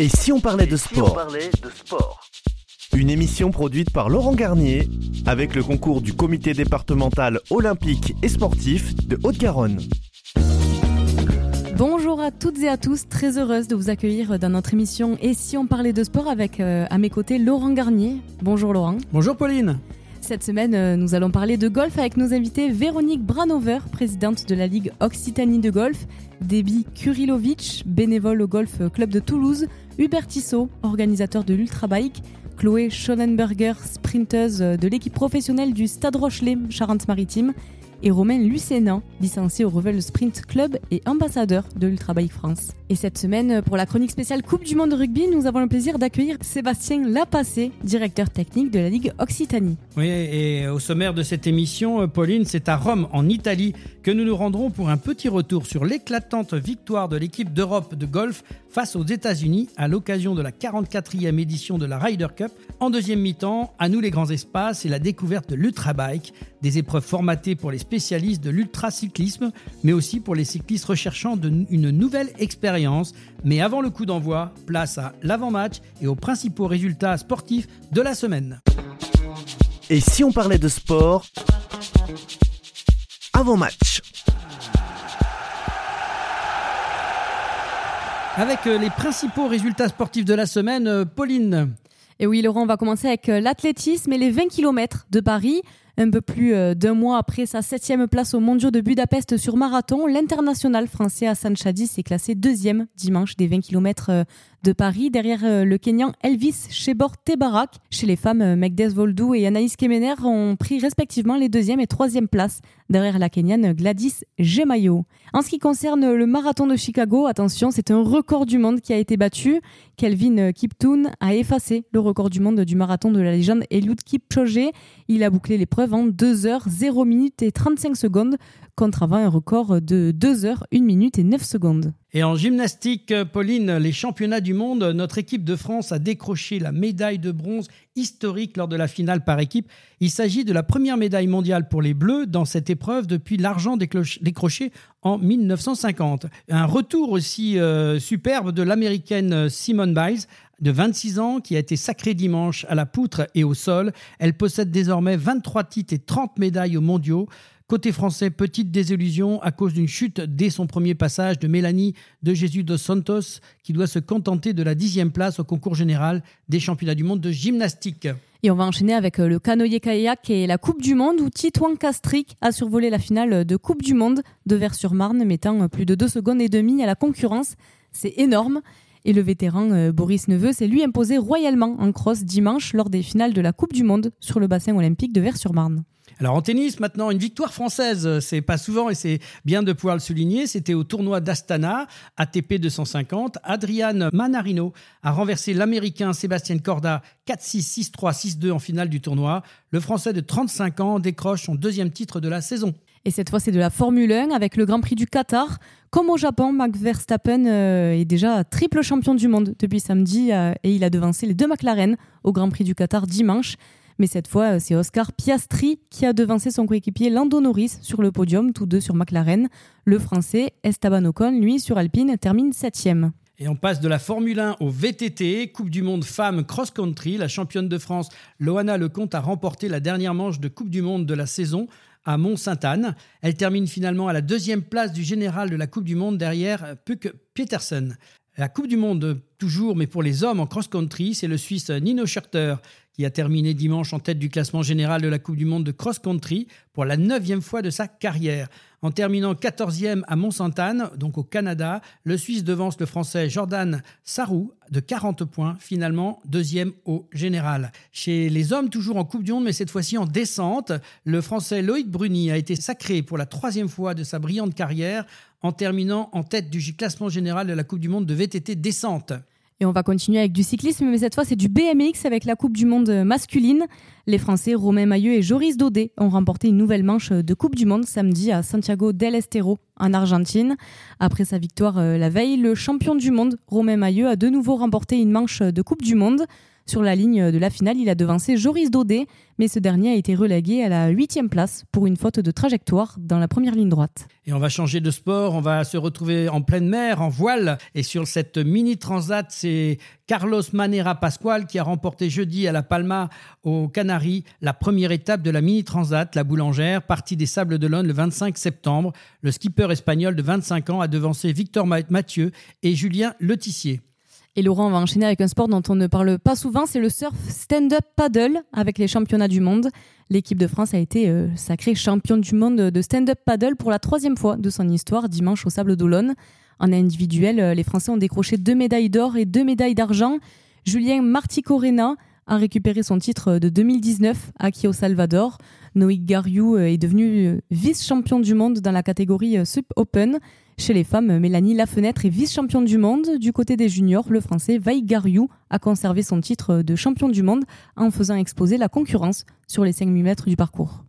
Et si on parlait de sport Une émission produite par Laurent Garnier avec le concours du comité départemental olympique et sportif de Haute-Garonne. Bonjour à toutes et à tous, très heureuse de vous accueillir dans notre émission Et si on parlait de sport avec euh, à mes côtés Laurent Garnier. Bonjour Laurent. Bonjour Pauline. Cette semaine, euh, nous allons parler de golf avec nos invités Véronique Branover, présidente de la Ligue Occitanie de golf, Debbie Kurilovic, bénévole au Golf Club de Toulouse, Hubert Tissot, organisateur de l'Ultrabike, Chloé Schonenberger, sprinteuse de l'équipe professionnelle du Stade Rochelet Charente-Maritime, et Romain Lucénan, licencié au Revel Sprint Club et ambassadeur de l'Ultrabike France. Et cette semaine, pour la chronique spéciale Coupe du Monde de rugby, nous avons le plaisir d'accueillir Sébastien Lapassé, directeur technique de la Ligue Occitanie. Oui, et au sommaire de cette émission, Pauline, c'est à Rome, en Italie, que nous nous rendrons pour un petit retour sur l'éclatante victoire de l'équipe d'Europe de golf face aux États-Unis à l'occasion de la 44e édition de la Ryder Cup. En deuxième mi-temps, à nous les grands espaces et la découverte de l'ultrabike, des épreuves formatées pour les spécialistes de l'ultracyclisme, mais aussi pour les cyclistes recherchant une nouvelle expérience. Mais avant le coup d'envoi, place à l'avant-match et aux principaux résultats sportifs de la semaine. Et si on parlait de sport avant-match Avec euh, les principaux résultats sportifs de la semaine, euh, Pauline. Et oui, Laurent, on va commencer avec euh, l'athlétisme et les 20 km de Paris. Un peu plus d'un mois après sa septième place au Mondiaux de Budapest sur marathon, l'international français Hassan Chadi s'est classé deuxième dimanche des 20 km de Paris, derrière euh, le Kenyan Elvis Shebor Tebarak. Chez les femmes, euh, Megdes Voldou et Anaïs Kemener ont pris respectivement les deuxième et troisième places, derrière la Kenyane Gladys Gemayo. En ce qui concerne le marathon de Chicago, attention, c'est un record du monde qui a été battu. Kelvin Kiptoon a effacé le record du monde du marathon de la légende Eliud Kipchoge. Il a bouclé l'épreuve en 2 heures 0 minutes et 35 secondes contre avant un record de 2 heures 1 minute et 9 secondes. Et en gymnastique, Pauline, les championnats du monde, notre équipe de France a décroché la médaille de bronze historique lors de la finale par équipe. Il s'agit de la première médaille mondiale pour les Bleus dans cette épreuve depuis l'argent décroché en 1950. Un retour aussi euh, superbe de l'américaine Simone Biles de 26 ans qui a été sacrée dimanche à la poutre et au sol. Elle possède désormais 23 titres et 30 médailles aux mondiaux. Côté français, petite désillusion à cause d'une chute dès son premier passage de Mélanie de Jésus dos Santos, qui doit se contenter de la dixième place au concours général des championnats du monde de gymnastique. Et on va enchaîner avec euh, le canoë-kayak et la Coupe du Monde où Titouan Castric a survolé la finale de Coupe du Monde de Vers-sur-Marne, mettant plus de 2 secondes et demie à la concurrence. C'est énorme. Et le vétéran euh, Boris Neveu s'est lui imposé royalement en cross dimanche lors des finales de la Coupe du Monde sur le bassin olympique de Vers-sur-Marne. Alors en tennis, maintenant, une victoire française, c'est pas souvent et c'est bien de pouvoir le souligner. C'était au tournoi d'Astana, ATP 250. Adrian Manarino a renversé l'Américain Sébastien Corda 4-6, 6-3, 6-2 en finale du tournoi. Le Français de 35 ans décroche son deuxième titre de la saison. Et cette fois, c'est de la Formule 1 avec le Grand Prix du Qatar. Comme au Japon, Max Verstappen euh, est déjà triple champion du monde depuis samedi euh, et il a devancé les deux McLaren au Grand Prix du Qatar dimanche. Mais cette fois, c'est Oscar Piastri qui a devancé son coéquipier Lando Norris sur le podium, tous deux sur McLaren. Le français Esteban Ocon, lui, sur Alpine, termine septième. Et on passe de la Formule 1 au VTT, Coupe du Monde Femmes Cross-Country. La championne de France, Loana Lecomte, a remporté la dernière manche de Coupe du Monde de la saison à Mont-Sainte-Anne. Elle termine finalement à la deuxième place du général de la Coupe du Monde derrière Puck Petersen. La Coupe du Monde, toujours, mais pour les hommes en cross-country, c'est le Suisse Nino Schurter qui a terminé dimanche en tête du classement général de la Coupe du Monde de cross-country pour la neuvième fois de sa carrière. En terminant 14e à Mont-Sainte-Anne, donc au Canada, le Suisse devance le Français Jordan Sarrou de 40 points, finalement deuxième au général. Chez les hommes, toujours en Coupe du Monde, mais cette fois-ci en descente, le Français Loïc Bruni a été sacré pour la troisième fois de sa brillante carrière en terminant en tête du classement général de la Coupe du Monde de VTT descente. Et on va continuer avec du cyclisme, mais cette fois c'est du BMX avec la Coupe du Monde masculine. Les Français Romain Mailleux et Joris Daudet ont remporté une nouvelle manche de Coupe du Monde samedi à Santiago del Estero en Argentine. Après sa victoire euh, la veille, le champion du monde Romain Mailleux a de nouveau remporté une manche de Coupe du Monde. Sur la ligne de la finale, il a devancé Joris Daudet, mais ce dernier a été relégué à la huitième place pour une faute de trajectoire dans la première ligne droite. Et on va changer de sport, on va se retrouver en pleine mer, en voile. Et sur cette mini transat, c'est Carlos Manera Pascual qui a remporté jeudi à La Palma aux Canaries la première étape de la mini transat, la boulangère, partie des Sables d'Olonne le 25 septembre. Le skipper espagnol de 25 ans a devancé Victor Mathieu et Julien Letissier. Et Laurent va enchaîner avec un sport dont on ne parle pas souvent, c'est le surf stand-up paddle avec les championnats du monde. L'équipe de France a été euh, sacrée championne du monde de stand-up paddle pour la troisième fois de son histoire dimanche au Sable d'Olonne. En individuel, euh, les Français ont décroché deux médailles d'or et deux médailles d'argent. Julien Marticorena a récupéré son titre de 2019 acquis au Salvador. Noïc Gariou euh, est devenu vice-champion du monde dans la catégorie Sup Open. Chez les femmes, Mélanie Lafenêtre est vice-championne du monde. Du côté des juniors, le français Vaï Gariou a conservé son titre de champion du monde en faisant exposer la concurrence sur les 5000 mètres du parcours.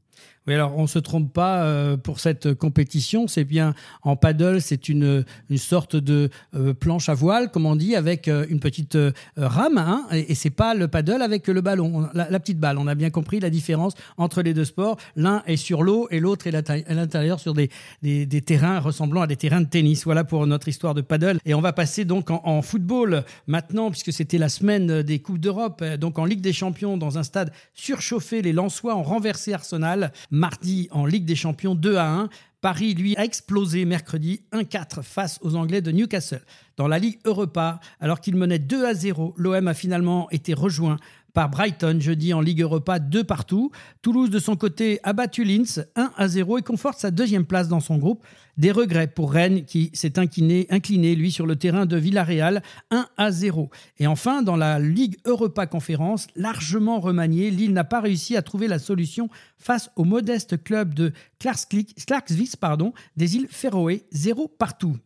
Oui, alors on ne se trompe pas euh, pour cette compétition. C'est bien en paddle, c'est une, une sorte de euh, planche à voile, comme on dit, avec euh, une petite rame. Hein, et, et c'est pas le paddle avec le ballon, la, petite balle. On a bien compris la différence entre les deux sports. L'un est sur l'eau et l'autre est à l'intérieur sur des, des, terrains ressemblant à des terrains de tennis. Voilà pour notre histoire de paddle. Et on va passer donc en, en football maintenant, puisque c'était la semaine des Coupes d'Europe. Donc en Ligue des Champions, dans un stade surchauffé, les Lensois ont renversé Arsenal mardi en Ligue des Champions 2 à 1. Paris, lui, a explosé mercredi 1-4 face aux Anglais de Newcastle. Dans la Ligue Europa, alors qu'il menait 2 à 0, l'OM a finalement été rejoint par Brighton jeudi en Ligue Europa 2 partout. Toulouse de son côté a battu Linz 1 à 0 et conforte sa deuxième place dans son groupe. Des regrets pour Rennes qui s'est incliné, incliné, lui, sur le terrain de Villarreal 1 à 0. Et enfin, dans la Ligue Europa Conférence, largement remaniée, Lille n'a pas réussi à trouver la solution face au modeste club de Clarksville pardon, des îles Féroé, 0 partout.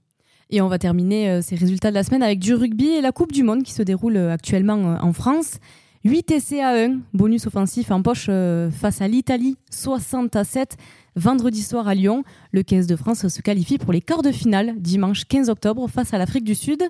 Et on va terminer euh, ces résultats de la semaine avec du rugby et la Coupe du Monde qui se déroule euh, actuellement euh, en France. 8 essais à 1, bonus offensif en poche euh, face à l'Italie, 60 à 7. Vendredi soir à Lyon, le 15 de France se qualifie pour les quarts de finale, dimanche 15 octobre, face à l'Afrique du Sud.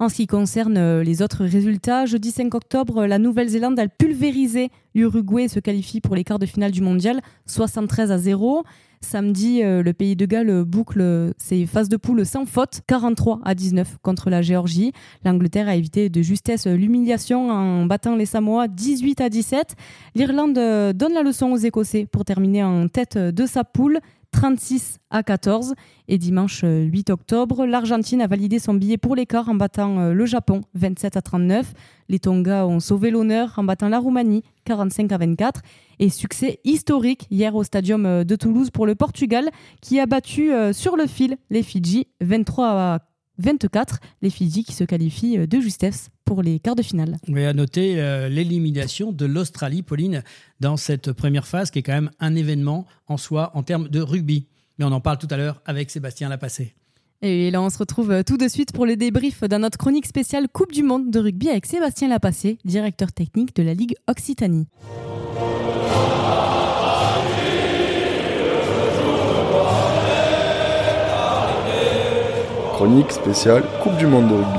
En ce qui concerne euh, les autres résultats, jeudi 5 octobre, la Nouvelle-Zélande a pulvérisé l'Uruguay et se qualifie pour les quarts de finale du mondial, 73 à 0. Samedi, euh, le pays de Galles boucle ses phases de poule sans faute, 43 à 19 contre la Géorgie. L'Angleterre a évité de justesse l'humiliation en battant les Samoa 18 à 17. L'Irlande euh, donne la leçon aux Écossais pour terminer en tête de sa poule, 36 à 14. Et dimanche 8 euh, octobre, l'Argentine a validé son billet pour l'écart en battant euh, le Japon 27 à 39. Les Tonga ont sauvé l'honneur en battant la Roumanie 45 à 24. Et succès historique hier au Stadium euh, de Toulouse pour le Portugal qui a battu sur le fil les Fidji 23 à 24, les Fidji qui se qualifient de justesse pour les quarts de finale. Oui, à noter euh, l'élimination de l'Australie, Pauline, dans cette première phase, qui est quand même un événement en soi en termes de rugby. Mais on en parle tout à l'heure avec Sébastien Lapassé. Et là, on se retrouve euh, tout de suite pour le débrief dans notre chronique spéciale Coupe du Monde de rugby avec Sébastien Lapassé, directeur technique de la Ligue Occitanie. Chronique spéciale Coupe du Monde de rugby.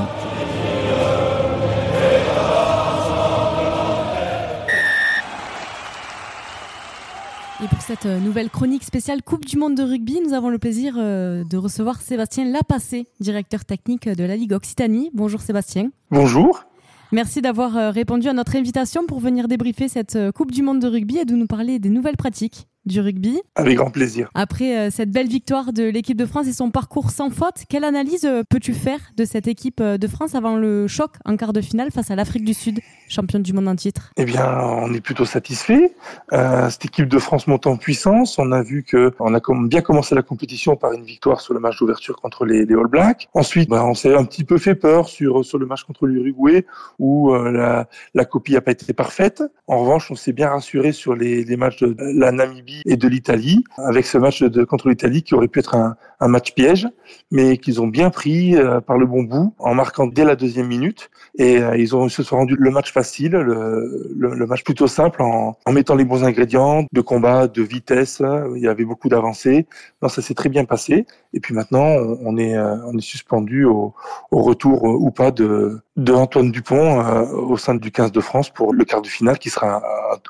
Et pour cette euh, nouvelle chronique spéciale Coupe du Monde de rugby, nous avons le plaisir euh, de recevoir Sébastien Lapassé, directeur technique de la Ligue Occitanie. Bonjour Sébastien. Bonjour. Merci d'avoir euh, répondu à notre invitation pour venir débriefer cette Coupe du Monde de rugby et de nous parler des nouvelles pratiques du rugby. Avec grand plaisir. Après euh, cette belle victoire de l'équipe de France et son parcours sans faute, quelle analyse euh, peux-tu faire de cette équipe euh, de France avant le choc en quart de finale face à l'Afrique du Sud, championne du monde en titre? Eh bien, on est plutôt satisfait. cette équipe de France monte en puissance. On a vu que on a bien commencé la compétition par une victoire sur le match d'ouverture contre les, All Blacks. Ensuite, bah, on s'est un petit peu fait peur sur sur le match contre l'Uruguay où la, la copie n'a pas été parfaite. En revanche, on s'est bien rassuré sur les, les matchs de la Namibie Et de l'Italie, avec ce match de, contre l'Italie qui aurait pu être un, match piège, mais qu'ils ont bien pris euh, par le bon bout en marquant dès la deuxième minute. Et euh, ils ont se sont rendus le match facile, le, match plutôt simple en, mettant les bons ingrédients de combat, de vitesse. Il y avait beaucoup d'avancées. Ça s'est très bien passé. Et puis maintenant, on est, euh, on est suspendu au, retour ou pas de, de Antoine Dupont au sein du 15 de France pour le quart de finale qui sera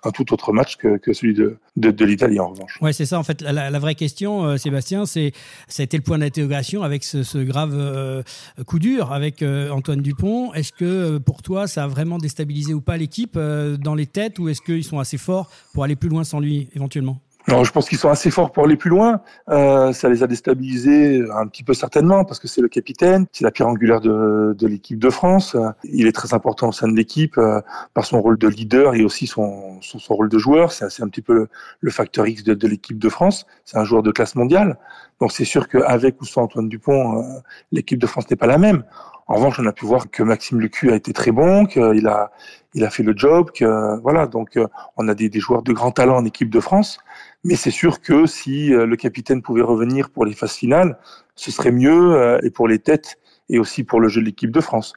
un, tout autre match que, que celui de, de l'Italie Ouais, c'est ça en fait. La, vraie question, Sébastien, c'est ça a été le point d'interrogation avec ce, grave euh, coup dur avec euh, Antoine Dupont. Est-ce que euh, pour toi, ça a vraiment déstabilisé ou pas l'équipe dans les têtes ou est-ce qu'ils sont assez forts pour aller plus loin sans lui éventuellement? Non, je pense qu'ils sont assez forts pour aller plus loin. Euh, ça les a déstabilisés un petit peu certainement parce que c'est le capitaine, c'est la pierre angulaire de, de l'équipe de France. Il est très important au sein de l'équipe euh, par son rôle de leader et aussi son, son, son rôle de joueur. C'est un petit peu le, facteur X de, de l'équipe de France. C'est un joueur de classe mondiale. Donc c'est sûr qu'avec ou sans Antoine Dupont, euh, l'équipe de France n'est pas la même. En revanche, on a pu voir que Maxime Lecu a été très bon, qu'il a, il a fait le job, que voilà. Donc, euh, on a des, des, joueurs de grand talent en équipe de France. Mais c'est sûr que si euh, le capitaine pouvait revenir pour les phases finales, ce serait mieux euh, et pour les têtes et aussi pour le jeu de l'équipe de France.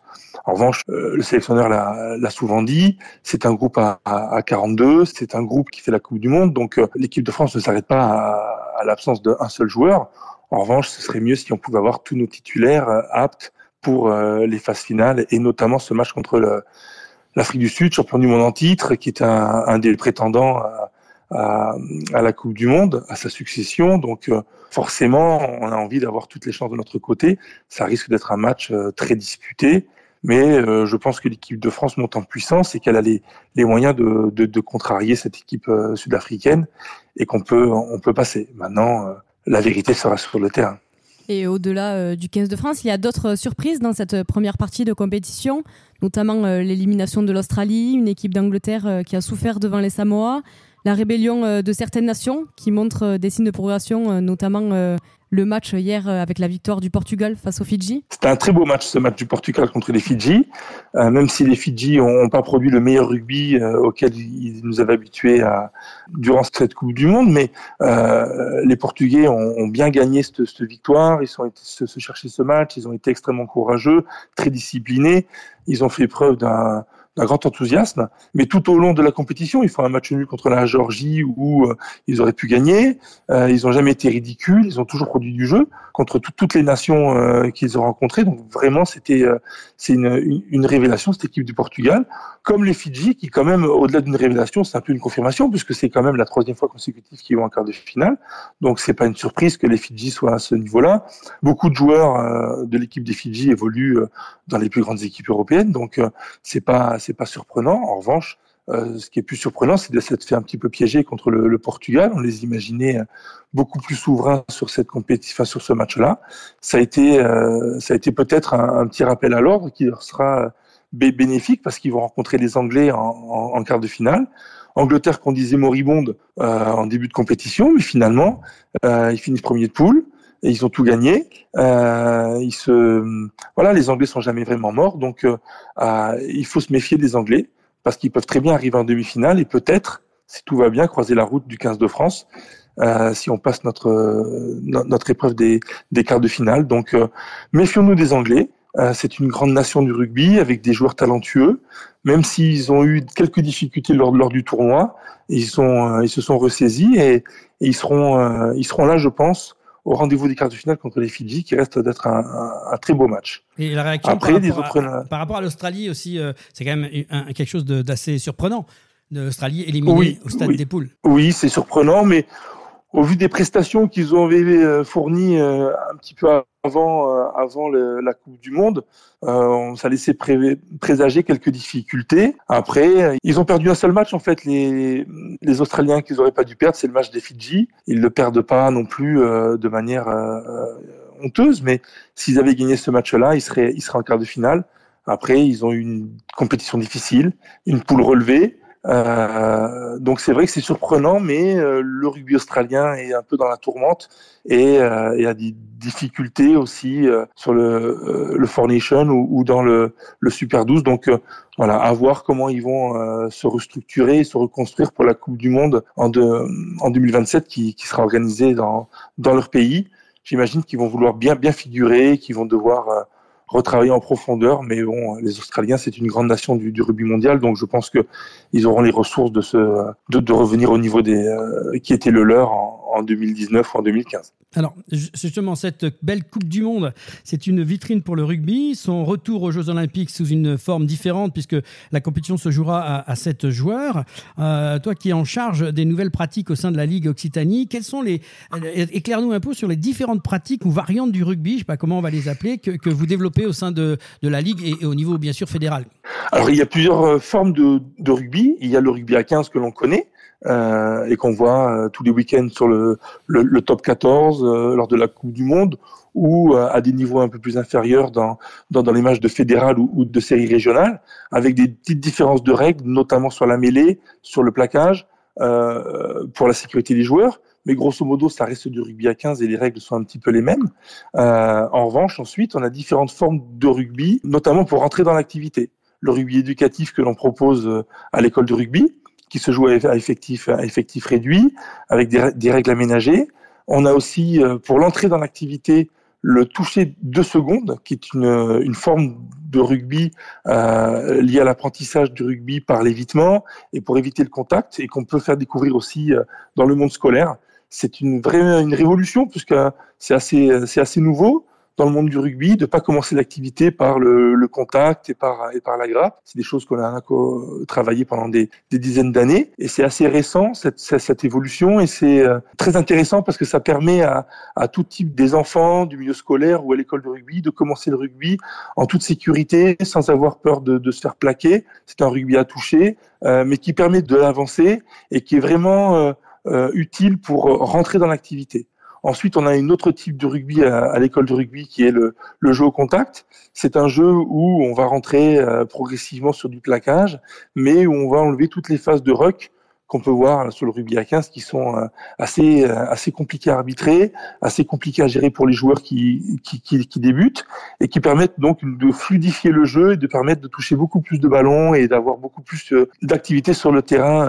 En revanche, le sélectionneur l'a souvent dit, c'est un groupe à, à, 42, c'est un groupe qui fait la Coupe du Monde, donc l'équipe de France ne s'arrête pas à, à l'absence d'un seul joueur. En revanche, ce serait mieux si on pouvait avoir tous nos titulaires aptes pour euh, les phases finales et notamment ce match contre l'Afrique du Sud, champion du monde en titre, qui est un, un des prétendants à, la Coupe du Monde, à sa succession. Donc euh, forcément, on a envie d'avoir toutes les chances de notre côté. Ça risque d'être un match euh, très disputé. Mais je pense que l'équipe de France monte en puissance et qu'elle a les, moyens de, contrarier cette équipe sud-africaine et qu'on peut, passer. Maintenant, la vérité sera sur le terrain. Et au-delà euh, du 15 de France, il y a d'autres surprises dans cette première partie de compétition, notamment euh, l'élimination de l'Australie, une équipe d'Angleterre euh, qui a souffert devant les Samoa, la rébellion de certaines nations qui montrent des signes de progression, notamment le match hier euh, avec la victoire du Portugal face aux Fidji. C'était un très beau match ce match du Portugal contre les Fidji, euh, même si les Fidji n'ont pas produit le meilleur rugby euh, auquel ils nous avaient habitués à, durant cette Coupe du Monde, mais euh, les Portugais ont, bien gagné cette, victoire, ils se, se chercher ce match, ils ont été extrêmement courageux, très disciplinés, ils ont fait preuve d'un un grand enthousiasme. Mais tout au long de la compétition, ils font un match nul contre la Géorgie où euh, ils auraient pu gagner. Euh, ils n'ont jamais été ridicules. Ils ont toujours produit du jeu contre toutes les nations euh, qu'ils ont rencontrées. Donc vraiment, c'était c'est une, une, révélation cette équipe du Portugal, comme les Fidji, qui quand même, au-delà d'une révélation, c'est un peu une confirmation puisque c'est quand même la troisième fois consécutive qu'ils vont en quart de finale. Donc c'est pas une surprise que les Fidji soient à ce niveau-là. Beaucoup de joueurs de l'équipe des Fidji évoluent dans les plus grandes équipes européennes, donc c'est pas c'est pas surprenant. En revanche, euh, ce qui est plus surprenant, c'est de s'être fait un petit peu piéger contre le, Portugal. On les imaginait beaucoup plus souverains sur cette compétition, sur ce match-là. Ça a été, euh, ça a été peut-être un, petit rappel à l'ordre qui leur sera bénéfique parce qu'ils vont rencontrer les Anglais en, en, en, quart de finale. Angleterre qu'on disait moribonde euh, en début de compétition, mais finalement, euh, ils finissent premier de poule et ils ont tout gagné. Euh, ils se, voilà, les Anglais sont jamais vraiment morts, donc euh, il faut se méfier des Anglais parce qu'ils peuvent très bien arriver en demi-finale et peut-être, si tout va bien, croiser la route du 15 de France. Euh, si on passe notre notre épreuve des, des quarts de finale. Donc méfions-nous des Anglais. C'est une grande nation du rugby avec des joueurs talentueux. Même s'ils ont eu quelques difficultés lors, lors du tournoi, ils sont ils se sont ressaisis et, et ils seront ils seront là, je pense, au rendez-vous des quarts de finale contre les Fidji, qui reste d'être un, un, un, très beau match. Et la réaction Après, par, rapport autres... à, par rapport à l'Australie aussi, euh, c'est quand même un, quelque chose d'assez surprenant. L'Australie éliminée oui, au stade oui. des poules. Oui, c'est surprenant, mais au vu des prestations qu'ils ont euh, fournies euh, un petit peu avant, euh, avant la Coupe du Monde, euh, ça laissait pré présager quelques difficultés. Après, ils ont perdu un seul match en fait. Les, les Australiens qu'ils auraient pas dû perdre, c'est le match des Fidji. Ils le perdent pas non plus euh, de manière euh, honteuse, mais s'ils avaient gagné ce match-là, ils seraient, ils seraient en quart de finale. Après, ils ont eu une compétition difficile, une poule relevée. Euh, donc c'est vrai que c'est surprenant, mais euh, le rugby australien est un peu dans la tourmente et, euh, et a des difficultés aussi euh, sur le, le Four Nation ou, ou, dans le, le Super 12. Donc voilà, à voir comment ils vont se restructurer se reconstruire pour la Coupe du Monde en, de, en 2027 qui, qui sera organisée dans, dans leur pays. J'imagine qu'ils vont vouloir bien bien figurer, qu'ils vont devoir retravailler en profondeur. Mais bon, les Australiens, c'est une grande nation du, du, rugby mondial, donc je pense que ils auront les ressources de se de, de revenir au niveau des euh, qui était le leur en 2019 ou en 2015. Alors, justement, cette belle Coupe du Monde, c'est une vitrine pour le rugby. Son retour aux Jeux Olympiques sous une forme différente, puisque la compétition se jouera à, à 7 joueurs. Euh, toi qui es en charge des nouvelles pratiques au sein de la Ligue Occitanie, quelles sont les. Euh, éclaire-nous un peu sur les différentes pratiques ou variantes du rugby, je ne sais pas comment on va les appeler, que, que vous développez au sein de, de la Ligue et, et, au niveau, bien sûr, fédéral. Alors, il y a plusieurs euh, formes de, de rugby. Il y a le rugby à 15 que l'on connaît euh, et qu'on voit euh, tous les week-ends sur le, top 14 euh, lors de la Coupe du Monde ou à des niveaux un peu plus inférieurs dans, dans, les matchs de fédéral ou, de séries régionales, avec des petites différences de règles, notamment sur la mêlée, sur le plaquage, pour la sécurité des joueurs. Mais grosso modo, ça reste du rugby à 15 et les règles sont un petit peu les mêmes. En revanche, ensuite, on a différentes formes de rugby, notamment pour rentrer dans l'activité. Le rugby éducatif que l'on propose à l'école de rugby, qui se joue à effectif, à effectif réduit, avec des, règles aménagées. On a aussi, euh, pour l'entrée dans l'activité, le toucher deux secondes, qui est une, une forme de rugby euh, liée à l'apprentissage du rugby par l'évitement et pour éviter le contact, et qu'on peut faire découvrir aussi euh, dans le monde scolaire. C'est une vraie une révolution puisque c'est assez c'est assez nouveau dans le monde du rugby, de pas commencer l'activité par le, contact et par, la grappe. C'est des choses qu'on a travaillé pendant des, dizaines d'années et c'est assez récent cette, évolution et c'est euh, très intéressant parce que ça permet à, tout type des enfants du milieu scolaire ou à l'école de rugby de commencer le rugby en toute sécurité sans avoir peur de, se faire plaquer. C'est un rugby à toucher, euh, mais qui permet de l'avancer et qui est vraiment euh utile pour rentrer dans l'activité. Ensuite, on a une autre type de rugby à, l'école de rugby qui est le, le jeu au contact. C'est un jeu où on va rentrer euh, progressivement sur du plaquage, mais où on va enlever toutes les phases de ruck qu'on peut voir sur le rugby à 15 qui sont euh, assez euh, assez compliqués à arbitrer, assez compliqués à gérer pour les joueurs qui, qui, qui, débutent et qui permettent donc de fluidifier le jeu et de permettre de toucher beaucoup plus de ballons et d'avoir beaucoup plus d'activité sur le terrain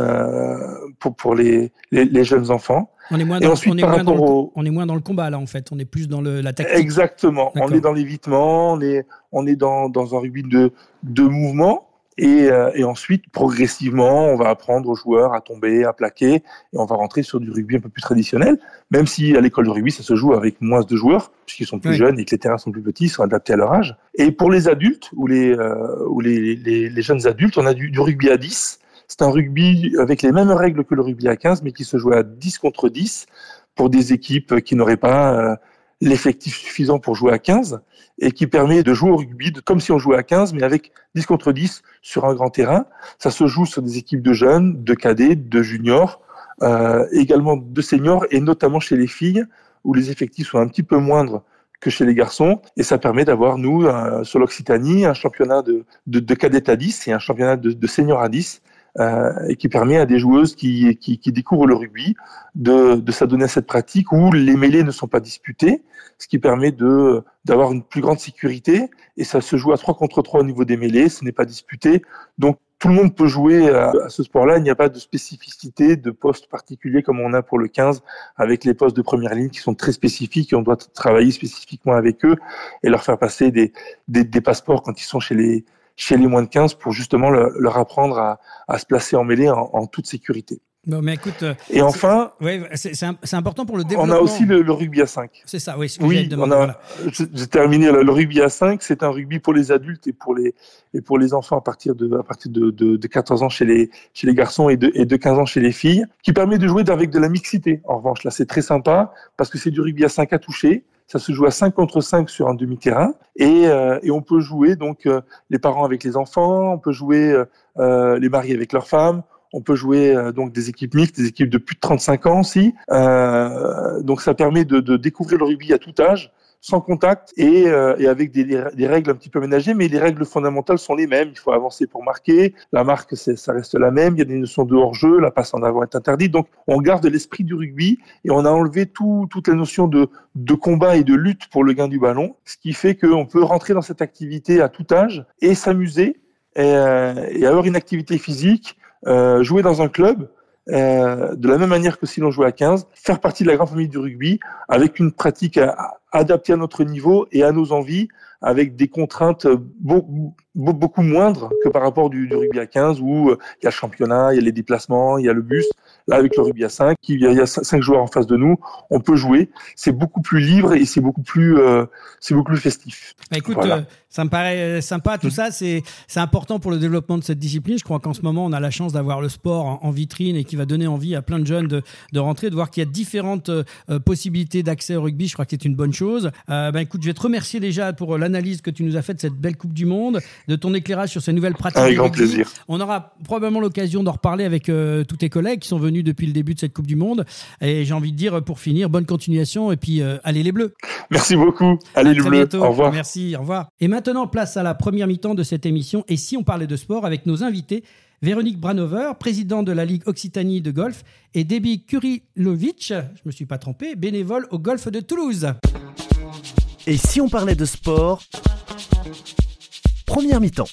pour, pour les, les jeunes enfants. On est moins dans, ensuite, on est moins dans, le, au... on est moins dans le combat là en fait. On est plus dans le, la tactique. Exactement. On est dans l'évitement. On est on est dans, dans un rugby de de mouvement. Et, euh, et, ensuite, progressivement, on va apprendre aux joueurs à tomber, à plaquer, et on va rentrer sur du rugby un peu plus traditionnel, même si à l'école de rugby, ça se joue avec moins de joueurs, puisqu'ils sont plus oui. jeunes et que les terrains sont plus petits, ils sont adaptés à leur âge. Et pour les adultes, ou les, euh, ou les, les, les, jeunes adultes, on a du, du rugby à 10, c'est un rugby avec les mêmes règles que le rugby à 15, mais qui se joue à 10 contre 10 pour des équipes qui n'auraient pas euh, l'effectif suffisant pour jouer à 15 et qui permet de jouer au rugby comme si on jouait à 15, mais avec 10 contre 10 sur un grand terrain. Ça se joue sur des équipes de jeunes, de cadets, de juniors, euh, également de seniors et notamment chez les filles où les effectifs sont un petit peu moindres que chez les garçons. Et ça permet d'avoir, nous, sur l'Occitanie, un championnat de, de, de cadets à 10 et un championnat de, de seniors à 10 euh, et qui permet à des joueuses qui, qui, qui découvrent le rugby de, de s'adonner à cette pratique où les mêlées ne sont pas disputées, ce qui permet de d'avoir une plus grande sécurité et ça se joue à 3 contre 3 au niveau des mêlées, ce n'est pas disputé. Donc tout le monde peut jouer à, à ce sport-là, il n'y a pas de spécificité de poste particulier comme on a pour le 15 avec les postes de première ligne qui sont très spécifiques et on doit travailler spécifiquement avec eux et leur faire passer des, des, des passeports quand ils sont chez les chez les moins de 15 pour justement le, leur apprendre à, à, se placer en mêlée en, en toute sécurité. Bon, mais écoute, euh, et enfin, ouais, c'est important pour le développement. On a aussi le, le rugby à 5. C'est ça, oui. Oui, on a. Voilà. J'ai terminé le, le, rugby à 5. C'est un rugby pour les adultes et pour les et pour les enfants à partir de à partir de, de, de 14 ans chez les chez les garçons et de et de 15 ans chez les filles, qui permet de jouer avec de la mixité. En revanche, là, c'est très sympa parce que c'est du rugby à 5 à toucher. Ça se joue à 5 contre 5 sur un demi-terrain et, euh, et, on peut jouer donc euh, les parents avec les enfants, on peut jouer euh, les maris avec leurs femmes, on peut jouer euh, donc des équipes mixtes, des équipes de plus de 35 ans aussi. Euh, donc ça permet de, de, découvrir le rugby à tout âge sans contact et, euh, avec des, règles un petit peu aménagées, mais les règles fondamentales sont les mêmes. Il faut avancer pour marquer. La marque, ça reste la même. Il y a des notions de hors-jeu. La passe en avant est interdite. Donc, on garde l'esprit du rugby et on a enlevé tout, toute la notion de, combat et de lutte pour le gain du ballon, ce qui fait qu'on peut rentrer dans cette activité à tout âge et s'amuser et, euh, avoir une activité physique, euh, jouer dans un club. De la même manière que si l'on jouait à 15, faire partie de la grande famille du rugby avec une pratique adaptée à notre niveau et à nos envies, avec des contraintes beaucoup, beaucoup moindres que par rapport du, du, rugby à 15 où euh, il y a le championnat, il y a les déplacements, il y a le bus. Là, avec le rugby à 5, il y a, il y a 5 joueurs en face de nous, on peut jouer. C'est beaucoup plus libre et c'est beaucoup plus, euh, c'est beaucoup plus festif. Bah écoute, voilà. euh, ça me paraît sympa tout mmh. ça. C'est, c'est important pour le développement de cette discipline. Je crois qu'en ce moment, on a la chance d'avoir le sport en, en, vitrine et qui va donner envie à plein de jeunes de, de rentrer, de voir qu'il y a différentes euh, possibilités d'accès au rugby. Je crois que c'est une bonne chose. Bah écoute, je vais te remercier déjà pour l'analyse que tu nous as faite de cette belle Coupe du Monde, de ton éclairage sur ces nouvelles pratiques. Avec grand plaisir. On aura probablement l'occasion d'en reparler avec euh, tous tes collègues qui sont venus depuis le début de cette Coupe du Monde. Et j'ai envie de dire, pour finir, bonne continuation et puis euh, allez les Bleus. Merci beaucoup. Allez les Bleus. Bientôt. Au revoir. Merci. Au revoir. Et maintenant, place à la première mi-temps de cette émission. Et si on parlait de sport avec nos invités Véronique Branover, présidente de la Ligue Occitanie de golf, et Debbie Kurilovic, je ne me suis pas trompé, bénévole au golf de Toulouse. Et si on parlait de sport Première mi-temps.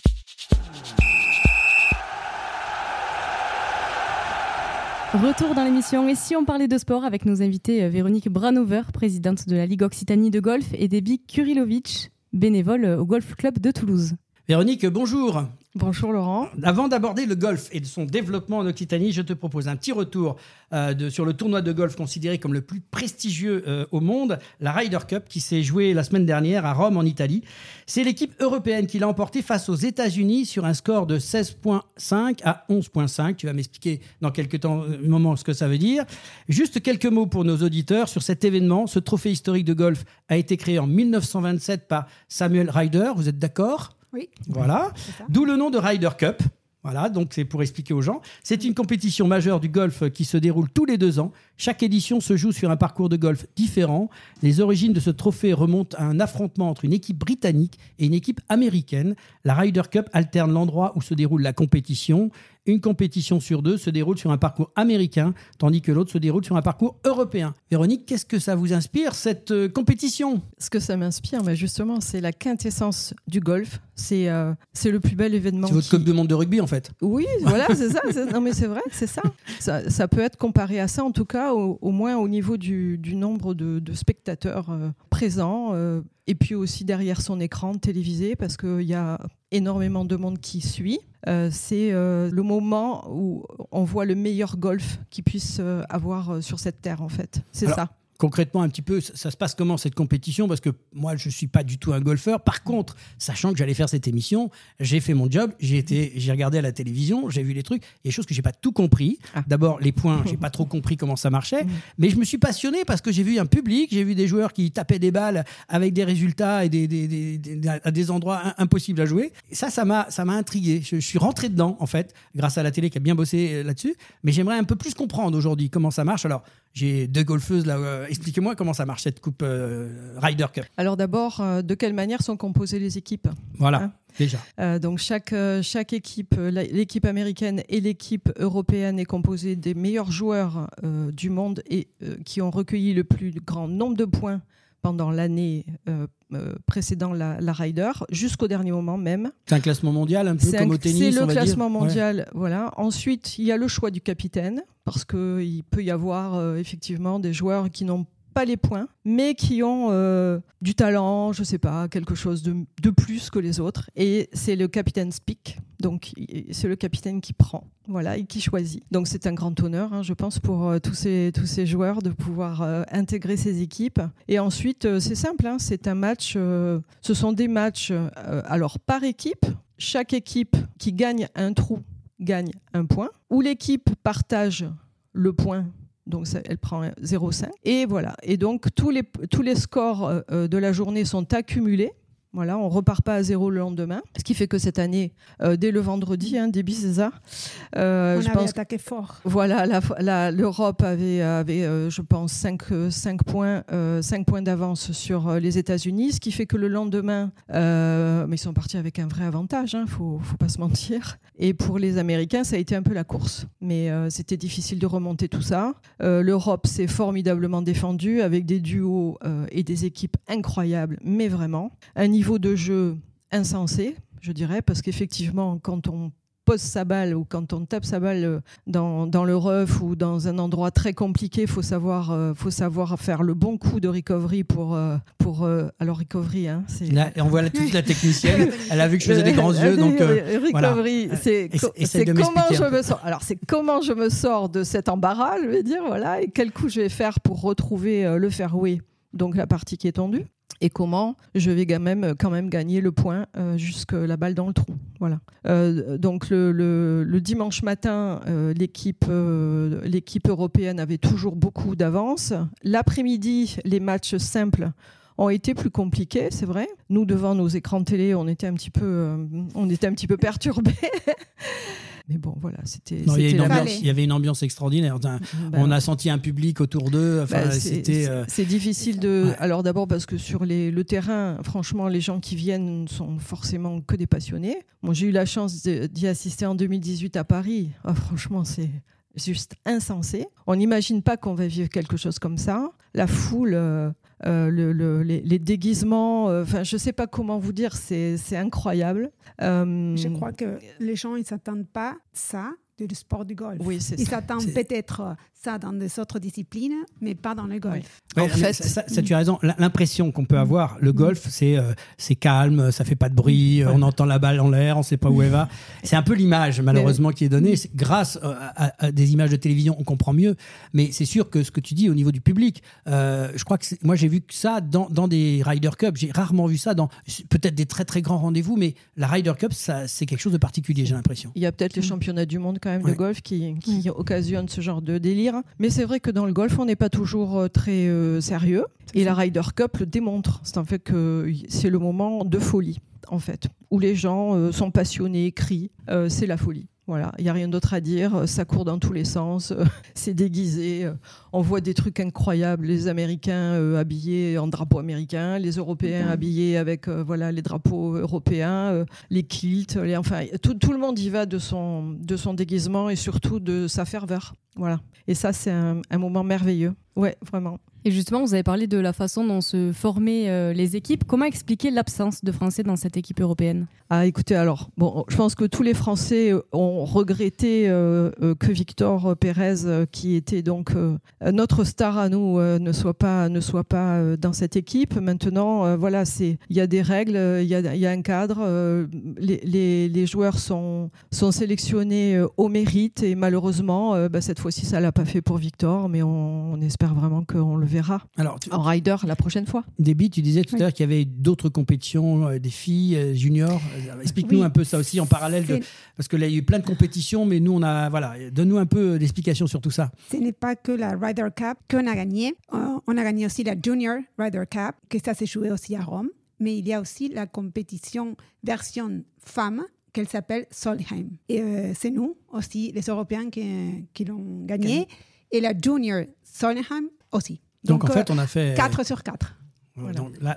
Retour dans l'émission Et si on parlait de sport avec nos invités euh, Véronique Branover, présidente de la Ligue Occitanie de golf, et Debbie Kurilovic, bénévole au Golf Club de Toulouse. Véronique, bonjour. Bonjour Laurent. Avant d'aborder le golf et de son développement en Occitanie, je te propose un petit retour euh, sur le tournoi de golf considéré comme le plus prestigieux euh, au monde, la Ryder Cup, qui s'est jouée la semaine dernière à Rome en Italie. C'est l'équipe européenne qui l'a emporté face aux États-Unis sur un score de 16.5 à 11.5. Tu vas m'expliquer dans quelques temps, euh, moments ce que ça veut dire. Juste quelques mots pour nos auditeurs sur cet événement. Ce trophée historique de golf a été créé en 1927 par Samuel Ryder. Vous êtes d'accord? Oui. Voilà. D'où le nom de Ryder Cup. Voilà, donc c'est pour expliquer aux gens. C'est une compétition majeure du golf qui se déroule tous les deux ans. Chaque édition se joue sur un parcours de golf différent. Les origines de ce trophée remontent à un affrontement entre une équipe britannique et une équipe américaine. La Ryder Cup alterne l'endroit où se déroule la compétition. Une compétition sur deux se déroule sur un parcours américain, tandis que l'autre se déroule sur un parcours européen. Véronique, qu'est-ce que ça vous inspire, cette euh, compétition? Ce que ça m'inspire, mais justement, c'est la quintessence du golf. C'est euh, c'est le plus bel événement. C'est votre qui... Coupe du monde de rugby, en fait. Oui, voilà, c'est ça. Non, mais c'est vrai, c'est ça. ça. ça. peut être comparé à ça, en tout cas, au, au moins au niveau du, du nombre de, de spectateurs euh, présents. Et puis aussi derrière son écran télévisé, parce qu'il y a énormément de monde qui suit. Euh, c'est euh, le moment où on voit le meilleur golf qu'il puisse euh, avoir sur cette terre, en fait. C'est ça concrètement un petit peu, ça, ça, se passe comment cette compétition? Parce que moi, je suis pas du tout un golfeur. Par contre, sachant que j'allais faire cette émission, j'ai fait mon job, j'ai été, j'ai regardé à la télévision, j'ai vu les trucs. Il y a des choses que j'ai pas tout compris. Ah. D'abord, les points, j'ai pas trop compris comment ça marchait, mmh. mais je me suis passionné parce que j'ai vu un public, j'ai vu des joueurs qui tapaient des balles avec des résultats et des, des, des, des à des endroits impossibles à jouer. Et ça, ça m'a, ça m'a intrigué. Je, je suis rentré dedans en fait, grâce à la télé qui a bien bossé là-dessus. Mais j'aimerais un peu plus comprendre aujourd'hui comment ça marche. Alors, j'ai deux golfeuses là. Euh, Expliquez-moi comment ça marche cette coupe euh, Ryder Cup. Alors d'abord, euh, de quelle manière sont composées les équipes Voilà. Hein Déjà. Euh, donc chaque, chaque équipe, l'équipe américaine et l'équipe européenne est composée des meilleurs joueurs du monde et qui ont recueilli le plus grand nombre de points pendant l'année précédant la, la Ryder, jusqu'au dernier moment même. C'est un classement mondial, un peu comme un, au tennis. C'est le classement dire. mondial, ouais. voilà. Ensuite, il y a le choix du capitaine, parce qu'il peut y avoir euh, effectivement des joueurs qui n'ont pas les points, mais qui ont euh, du talent, je sais pas, quelque chose de, de plus que les autres. Et c'est le capitaine speak, donc c'est le capitaine qui prend, voilà, et qui choisit. Donc c'est un grand honneur, hein, je pense, pour euh, tous ces tous ces joueurs de pouvoir euh, intégrer ces équipes. Et ensuite, c'est simple, hein, c'est un match. ce sont des matchs, alors par équipe. Chaque équipe qui gagne un trou gagne un point, ou l'équipe partage le point donc elle prend 0,5. Et voilà. Et donc tous les, tous les scores euh, de la journée sont accumulés Voilà, on repart pas à zéro le lendemain. Ce qui fait que cette année, euh, dès le vendredi, hein, début César, euh, on je avait pense attaqué fort. Voilà, l'Europe avait, avait euh, je pense, 5, 5 points, 5 points d'avance sur les États-Unis, ce qui fait que le lendemain, mais ils sont partis avec un vrai avantage, il hein, faut, faut pas se mentir. Et pour les Américains, ça a été un peu la course, mais c'était difficile de remonter tout ça. L'Europe s'est formidablement défendue avec des duos et des équipes incroyables, mais vraiment. Un niveau de jeu insensé, je dirais, parce qu'effectivement, quand on pose sa balle ou quand on tape sa balle euh, dans, dans le rough ou dans un endroit très compliqué, il faut savoir, euh, faut savoir faire le bon coup de recovery pour. Euh, pour alors, recovery, hein, c'est. Là, on voit toute la technicienne, elle a vu que je faisais des grands yeux, donc. recovery, c'est comment je me sors. Alors, c'est comment je me sors de cet embarras, je vais dire, voilà, et quel coup je vais faire pour retrouver le fairway, donc la partie qui est tendue et comment je vais quand même, gagner le point euh, jusque la balle dans le trou. Voilà. Euh, donc le, dimanche matin, euh, l'équipe, l'équipe européenne avait toujours beaucoup d'avance. L'après-midi, les matchs simples ont été plus compliqués, c'est vrai. Nous, devant nos écrans télé, on était un petit peu, on était un petit peu perturbés. Mais bon, voilà, c'était. Il, y avait une ambiance extraordinaire. Ben on a senti un public autour d'eux. Enfin, bah, euh, c'est difficile de. Alors d'abord parce que sur les, le terrain, franchement, les gens qui viennent sont forcément que des passionnés. Moi, j'ai eu la chance d'y assister en 2018 à Paris. Ah, franchement, c'est juste insensé. On n'imagine pas qu'on va vivre quelque chose comme ça. La foule, euh, euh, le, les, déguisements, euh, enfin, je ne sais pas comment vous dire, c'est incroyable. je crois que les gens, ils ne s'attendent pas ça du sport du golf. Oui, Ils s'attendent peut-être ça dans des autres disciplines, mais pas dans le golf. en fait, ça, tu as raison. L'impression qu'on peut mm. avoir, le golf, c'est euh, c'est calme, ça fait pas de bruit, on entend la balle en l'air, on sait pas où elle va. C'est un peu l'image, malheureusement, qui est donnée. Grâce euh, à, des images de télévision, on comprend mieux. Mais c'est sûr que ce que tu dis au niveau du public, euh, je crois que moi j'ai vu que ça dans, dans des Ryder Cup. J'ai rarement vu ça dans peut-être des très très grands rendez-vous, mais la Ryder Cup, c'est quelque chose de particulier, j'ai l'impression. Il y a peut-être les mm. championnats du monde quand même de golf qui, qui occasionnent ce genre de délire. Mais c'est vrai que dans le golf, on n'est pas toujours euh, très euh, sérieux. Et la Ryder Cup le démontre. C'est en fait que c'est le moment de folie, en fait, où les gens euh, sont passionnés, crient. c'est la folie. Voilà, il n'y a rien d'autre à dire. Ça court dans tous les sens. c'est déguisé. On voit des trucs incroyables. Les Américains habillés en drapeau américain, les Européens habillés avec voilà les drapeaux européens, les kilts. Les, enfin, tout, tout, le monde y va de son, de son déguisement et surtout de sa ferveur. Voilà. Et ça, c'est un, un moment merveilleux. Ouais, vraiment. Et justement, vous avez parlé de la façon dont se formaient euh, les équipes. Comment expliquer l'absence de Français dans cette équipe européenne? Ah, écoutez, alors, bon, je pense que tous les Français euh, ont regretté euh, que Victor Pérez, qui était donc notre star à nous, ne soit pas, ne soit pas dans cette équipe. Maintenant, voilà, il y a des règles, il y a, un cadre. Les, joueurs sont, sont sélectionnés au mérite et malheureusement, bah, cette fois-ci, ça l'a pas fait pour Victor, mais on, on espère vraiment qu'on le verra Alors, en rider la prochaine fois. Déby, tu disais tout à l'heure qu'il y avait d'autres compétitions, euh, des filles, euh, juniors. Euh, explique-nous un peu ça aussi en parallèle, de, parce que là, il y a eu plein de compétitions, mais nous, on a. Voilà, donne-nous un peu d'explications sur tout ça. Ce n'est pas que la Ryder Cup qu'on a gagné. on a gagné aussi la Junior Ryder Cup, que ça s'est joué aussi à Rome. Mais il y a aussi la compétition version femme qu'elle s'appelle Solheim. Et c'est nous aussi, les Européens, qui, qui l'ont gagné. Et la Junior Solheim aussi. Donc, en fait, on a fait. 4 sur 4.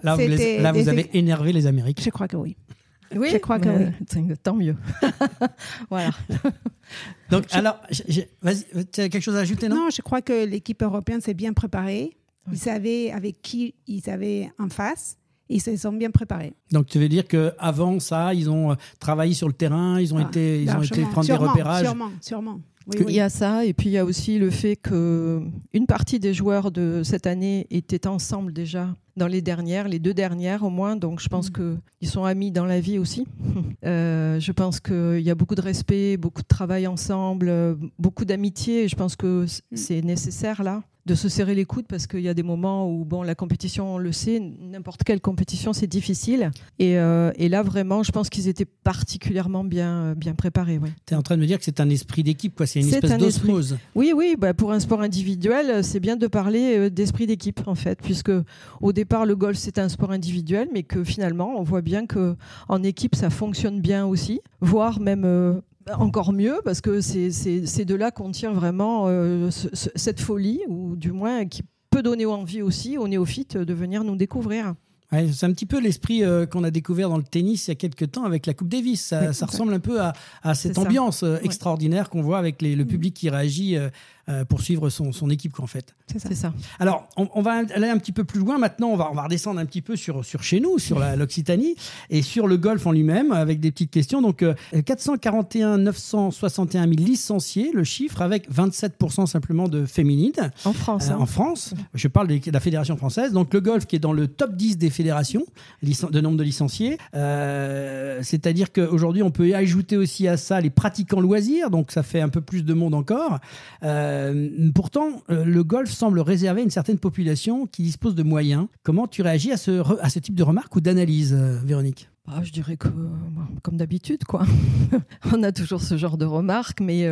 là, vous, avez énervé les Américains. Je crois que oui. Oui, je crois que oui. Tant mieux. voilà. Donc, alors, vas-y, tu as quelque chose à ajouter, non? Non, je crois que l'équipe européenne s'est bien préparée. Ils savaient avec qui ils avaient en face. Ils se sont bien préparés. Donc, tu veux dire qu'avant ça, ils ont euh, travaillé sur le terrain, ils ont, ah, été, ils ont été prendre des repérages? Sûrement, sûrement. Il y a ça, et puis il y a aussi le fait que une partie des joueurs de cette année étaient ensemble déjà dans les dernières, les deux dernières au moins, donc je pense mm. qu'ils sont amis dans la vie aussi. Euh, je pense qu'il y a beaucoup de respect, beaucoup de travail ensemble, beaucoup d'amitié, et je pense que mm. c'est nécessaire là de se serrer les coudes parce qu'il y a des moments où bon, la compétition, on le sait, n'importe quelle compétition, c'est difficile. Et, euh, et, là, vraiment, je pense qu'ils étaient particulièrement bien, bien préparés. Ouais. Tu es en train de me dire que c'est un esprit d'équipe, quoi. C'est une espèce d'osmose. Oui, oui. Bah, pour un sport individuel, c'est bien de parler d'esprit d'équipe, en fait, puisque au départ, le golf, c'est un sport individuel, mais que finalement, on voit bien que en équipe, ça fonctionne bien aussi, voire même encore mieux, parce que c'est de là qu'on tire vraiment euh, cette folie, ou du moins qui peut donner envie aussi aux néophytes de venir nous découvrir. c'est un petit peu l'esprit euh, qu'on a découvert dans le tennis il y a quelques temps avec la Coupe Davis. Ça, ressemble un peu à, cette ambiance euh, extraordinaire qu'on voit avec le mm. public qui réagit euh, pour suivre son, son équipe, en fait. C'est ça. Alors, on, va aller un petit peu plus loin. Maintenant, on va, on va redescendre un petit peu sur, sur chez nous, sur l'Occitanie et sur le golf en lui-même, avec des petites questions. Donc, 441 961 000 licenciés, le chiffre, avec 27% simplement de féminines. En France. Euh, hein. En France. Je parle de la fédération française. Donc, le golf qui est dans le top 10 des fédérations de nombre de licenciés. Euh, c'est-à-dire qu'aujourd'hui, on peut ajouter aussi à ça les pratiquants loisirs. Donc, ça fait un peu plus de monde encore. Euh, pourtant, euh, le golf semble réservé à une certaine population qui dispose de moyens. Comment tu réagis à ce, à ce type de remarques ou d'analyse, euh, Véronique? Ah, Je dirais que, comme d'habitude, quoi. On a toujours ce genre de remarques, mais.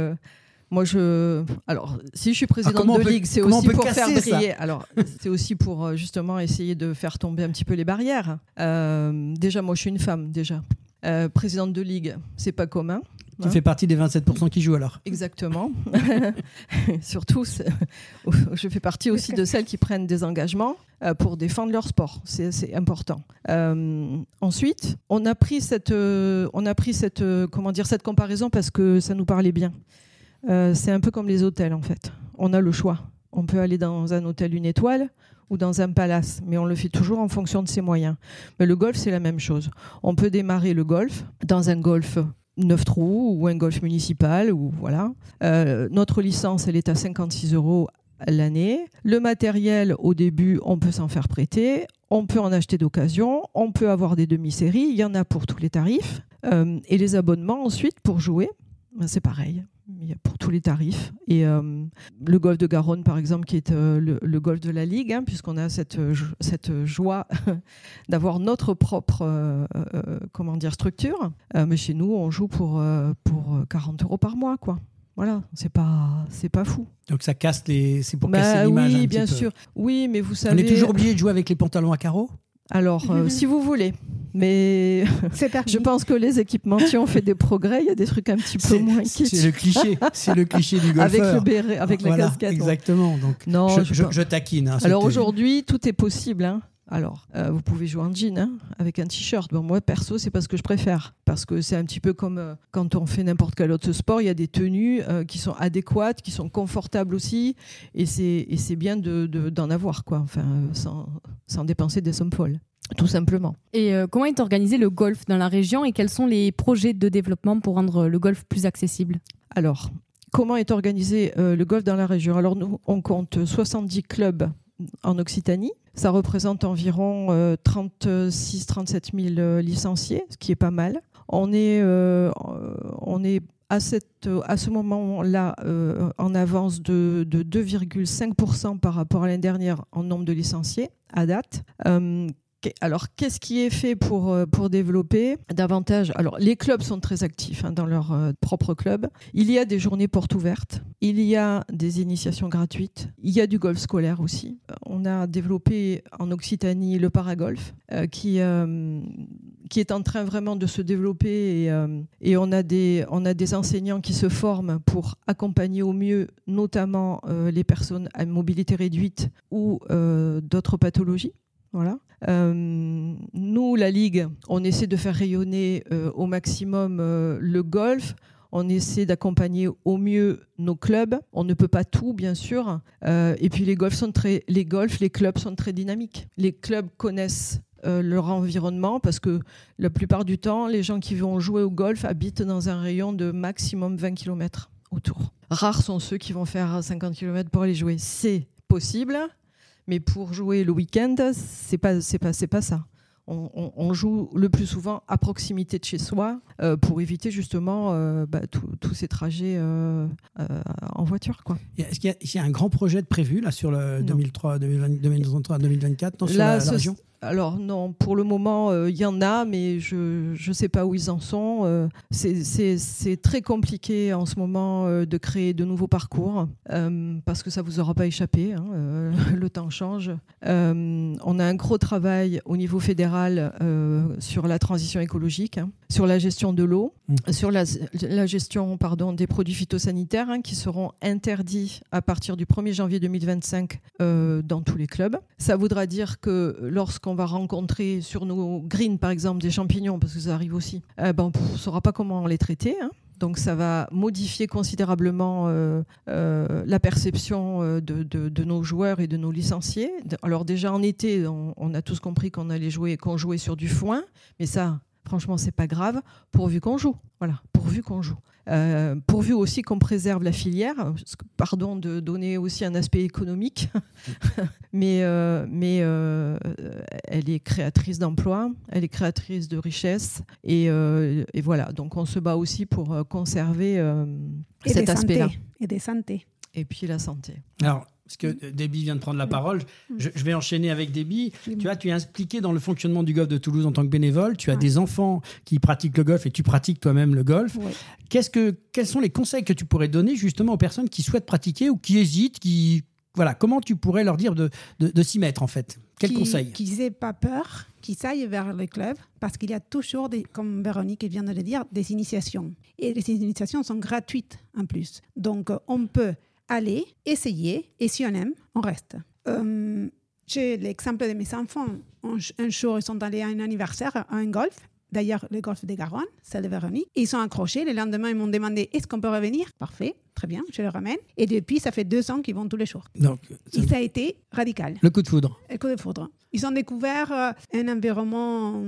Moi, je. Alors, si je suis présidente de ligue, c'est aussi pour faire briller. Alors, c'est aussi pour justement essayer de faire tomber un petit peu les barrières. déjà, moi, je suis une femme, déjà. présidente de ligue, c'est pas commun. Tu fais partie des 27% qui jouent alors Exactement. Surtout, je fais partie aussi de celles qui prennent des engagements euh, pour défendre leur sport. C'est important. Euh, ensuite, on a pris cette, euh, on a pris cette, comment dire, cette comparaison parce que ça nous parlait bien. C'est un peu comme les hôtels en fait. On a le choix. On peut aller dans un hôtel une étoile ou dans un palace, mais on le fait toujours en fonction de ses moyens. Mais le golf, c'est la même chose. On peut démarrer le golf dans un golf 9 trous ou un golf municipal. Voilà. Euh, notre licence, elle est à 56 euros l'année. Le matériel, au début, on peut s'en faire prêter. On peut en acheter d'occasion. On peut avoir des demi-séries. Il y en a pour tous les tarifs. Euh, et les abonnements, ensuite, pour jouer, ben, c'est pareil pour tous les tarifs. Et euh, le golf de Garonne, par exemple, qui est euh, le, golf de la Ligue, hein, puisqu'on a cette, euh, cette joie d'avoir notre propre comment dire, structure. mais chez nous, on joue pour, pour 40 euros par mois. quoi. Voilà, c'est pas c'est pas fou. Donc ça casse les c'est pour bah casser l'image Oui, bien sûr. Oui, mais vous savez On est toujours obligé de jouer avec les pantalons à carreaux? Alors, si vous voulez. Mais je pense que les équipementiers ont fait des progrès. Il y a des trucs un petit peu moins kitsch. C'est le cliché, c'est le cliché du golfeur. Avec le béret, avec la casquette. Exactement. Donc, non, je, je, taquine. Hein, Alors aujourd'hui, tout est possible. Hein. Alors, euh, vous pouvez jouer en jean hein, avec un t-shirt. Bon, moi, perso, c'est pas ce que je préfère. Parce que c'est un petit peu comme euh, quand on fait n'importe quel autre sport, il y a des tenues euh, qui sont adéquates, qui sont confortables aussi. Et c'est bien d'en de, avoir, quoi. Enfin, sans, sans dépenser des sommes folles tout simplement. Et comment est organisé le golf dans la région et quels sont les projets de développement pour rendre le golf plus accessible? Alors, comment est organisé le golf dans la région? Alors, nous, on compte 70 clubs en Occitanie. Ça représente environ 36-37 000 licenciés, ce qui est pas mal. On est, euh, on est à, cette, à ce moment-là euh, en avance de, 2,5% par rapport à l'année dernière en nombre de licenciés à date. Euh, alors, qu'est-ce qui est fait pour, euh, pour développer davantage? Alors, les clubs sont très actifs hein, dans leur euh, propre club. Il y a des journées portes ouvertes. Il y a des initiations gratuites. Il y a du golf scolaire aussi. Euh, on a développé en Occitanie le paragolf, qui, qui est en train vraiment de se développer. Et, et, on, a des, on a des enseignants qui se forment pour accompagner au mieux, notamment les personnes à mobilité réduite ou d'autres pathologies. Voilà. Euh, nous, la Ligue, on essaie de faire rayonner euh, au maximum euh, le golf. On essaie d'accompagner au mieux nos clubs. On ne peut pas tout, bien sûr. et puis les golfs sont très, les golfs, les clubs sont très dynamiques. Les clubs connaissent leur environnement parce que la plupart du temps, les gens qui vont jouer au golf habitent dans un rayon de maximum 20 km autour. Rares sont ceux qui vont faire 50 km pour aller jouer. C'est possible, mais pour jouer le week-end, c'est pas, c'est pas, c'est pas ça. on, joue le plus souvent à proximité de chez soi pour éviter justement bah, tous ces trajets en voiture. Est-ce qu'il y, a un grand projet de prévu là, sur le 2003, 2023, 2024 sur la, région? Alors non, pour le moment, il y en a, mais je ne sais pas où ils en sont. c'est très compliqué en ce moment de créer de nouveaux parcours, parce que ça vous aura pas échappé, hein, le temps change. on a un gros travail au niveau fédéral sur la transition écologique, hein, sur la gestion de l'eau, mmh. sur la, gestion pardon, des produits phytosanitaires hein, qui seront interdits à partir du 1er janvier 2025 dans tous les clubs. Ça voudra dire que lorsqu'on on va rencontrer sur nos greens, par exemple, des champignons, parce que ça arrive aussi, eh ben, on ne saura pas comment les traiter. Hein. Donc ça va modifier considérablement euh, euh, la perception euh, de, nos joueurs et de nos licenciés. Alors déjà en été, on, a tous compris qu'on allait jouer, qu'on jouait sur du foin, mais ça, franchement, c'est pas grave, pourvu qu'on joue. Voilà, pourvu qu'on joue. Euh, pourvu aussi qu'on préserve la filière, pardon de donner aussi un aspect économique, mais, euh, mais euh, elle est créatrice d'emplois, elle est créatrice de richesses, et, et, voilà, donc on se bat aussi pour conserver cet aspect-là. Et des santé. Et puis la santé. Alors, parce que Déby vient de prendre la parole. Je, vais enchaîner avec Déby. Tu vois, tu es impliqué dans le fonctionnement du golf de Toulouse en tant que bénévole. Tu as des enfants qui pratiquent le golf et tu pratiques toi-même le golf. Qu'est-ce que, quels sont les conseils que tu pourrais donner justement aux personnes qui souhaitent pratiquer ou qui hésitent, qui voilà, comment tu pourrais leur dire de, de, s'y mettre en fait? Quels conseils? Qu'ils n'aient pas peur, qu'ils aillent vers le club, parce qu'il y a toujours, des, comme Véronique vient de le dire, des initiations. Et les initiations sont gratuites en plus. Donc on peut aller, essayer, et si on aime, on reste. Euh, j'ai l'exemple de mes enfants. Un, jour, ils sont allés à un anniversaire, à un golf. D'ailleurs, le golf des Garonne, celle de Véronique. Ils sont accrochés. Le lendemain, ils m'ont demandé est-ce qu'on peut revenir? Parfait, très bien, je le ramène. Et depuis, ça fait deux ans qu'ils vont tous les jours. Donc, ça a été radical. Le coup de foudre. Le coup de foudre. Ils ont découvert euh, un environnement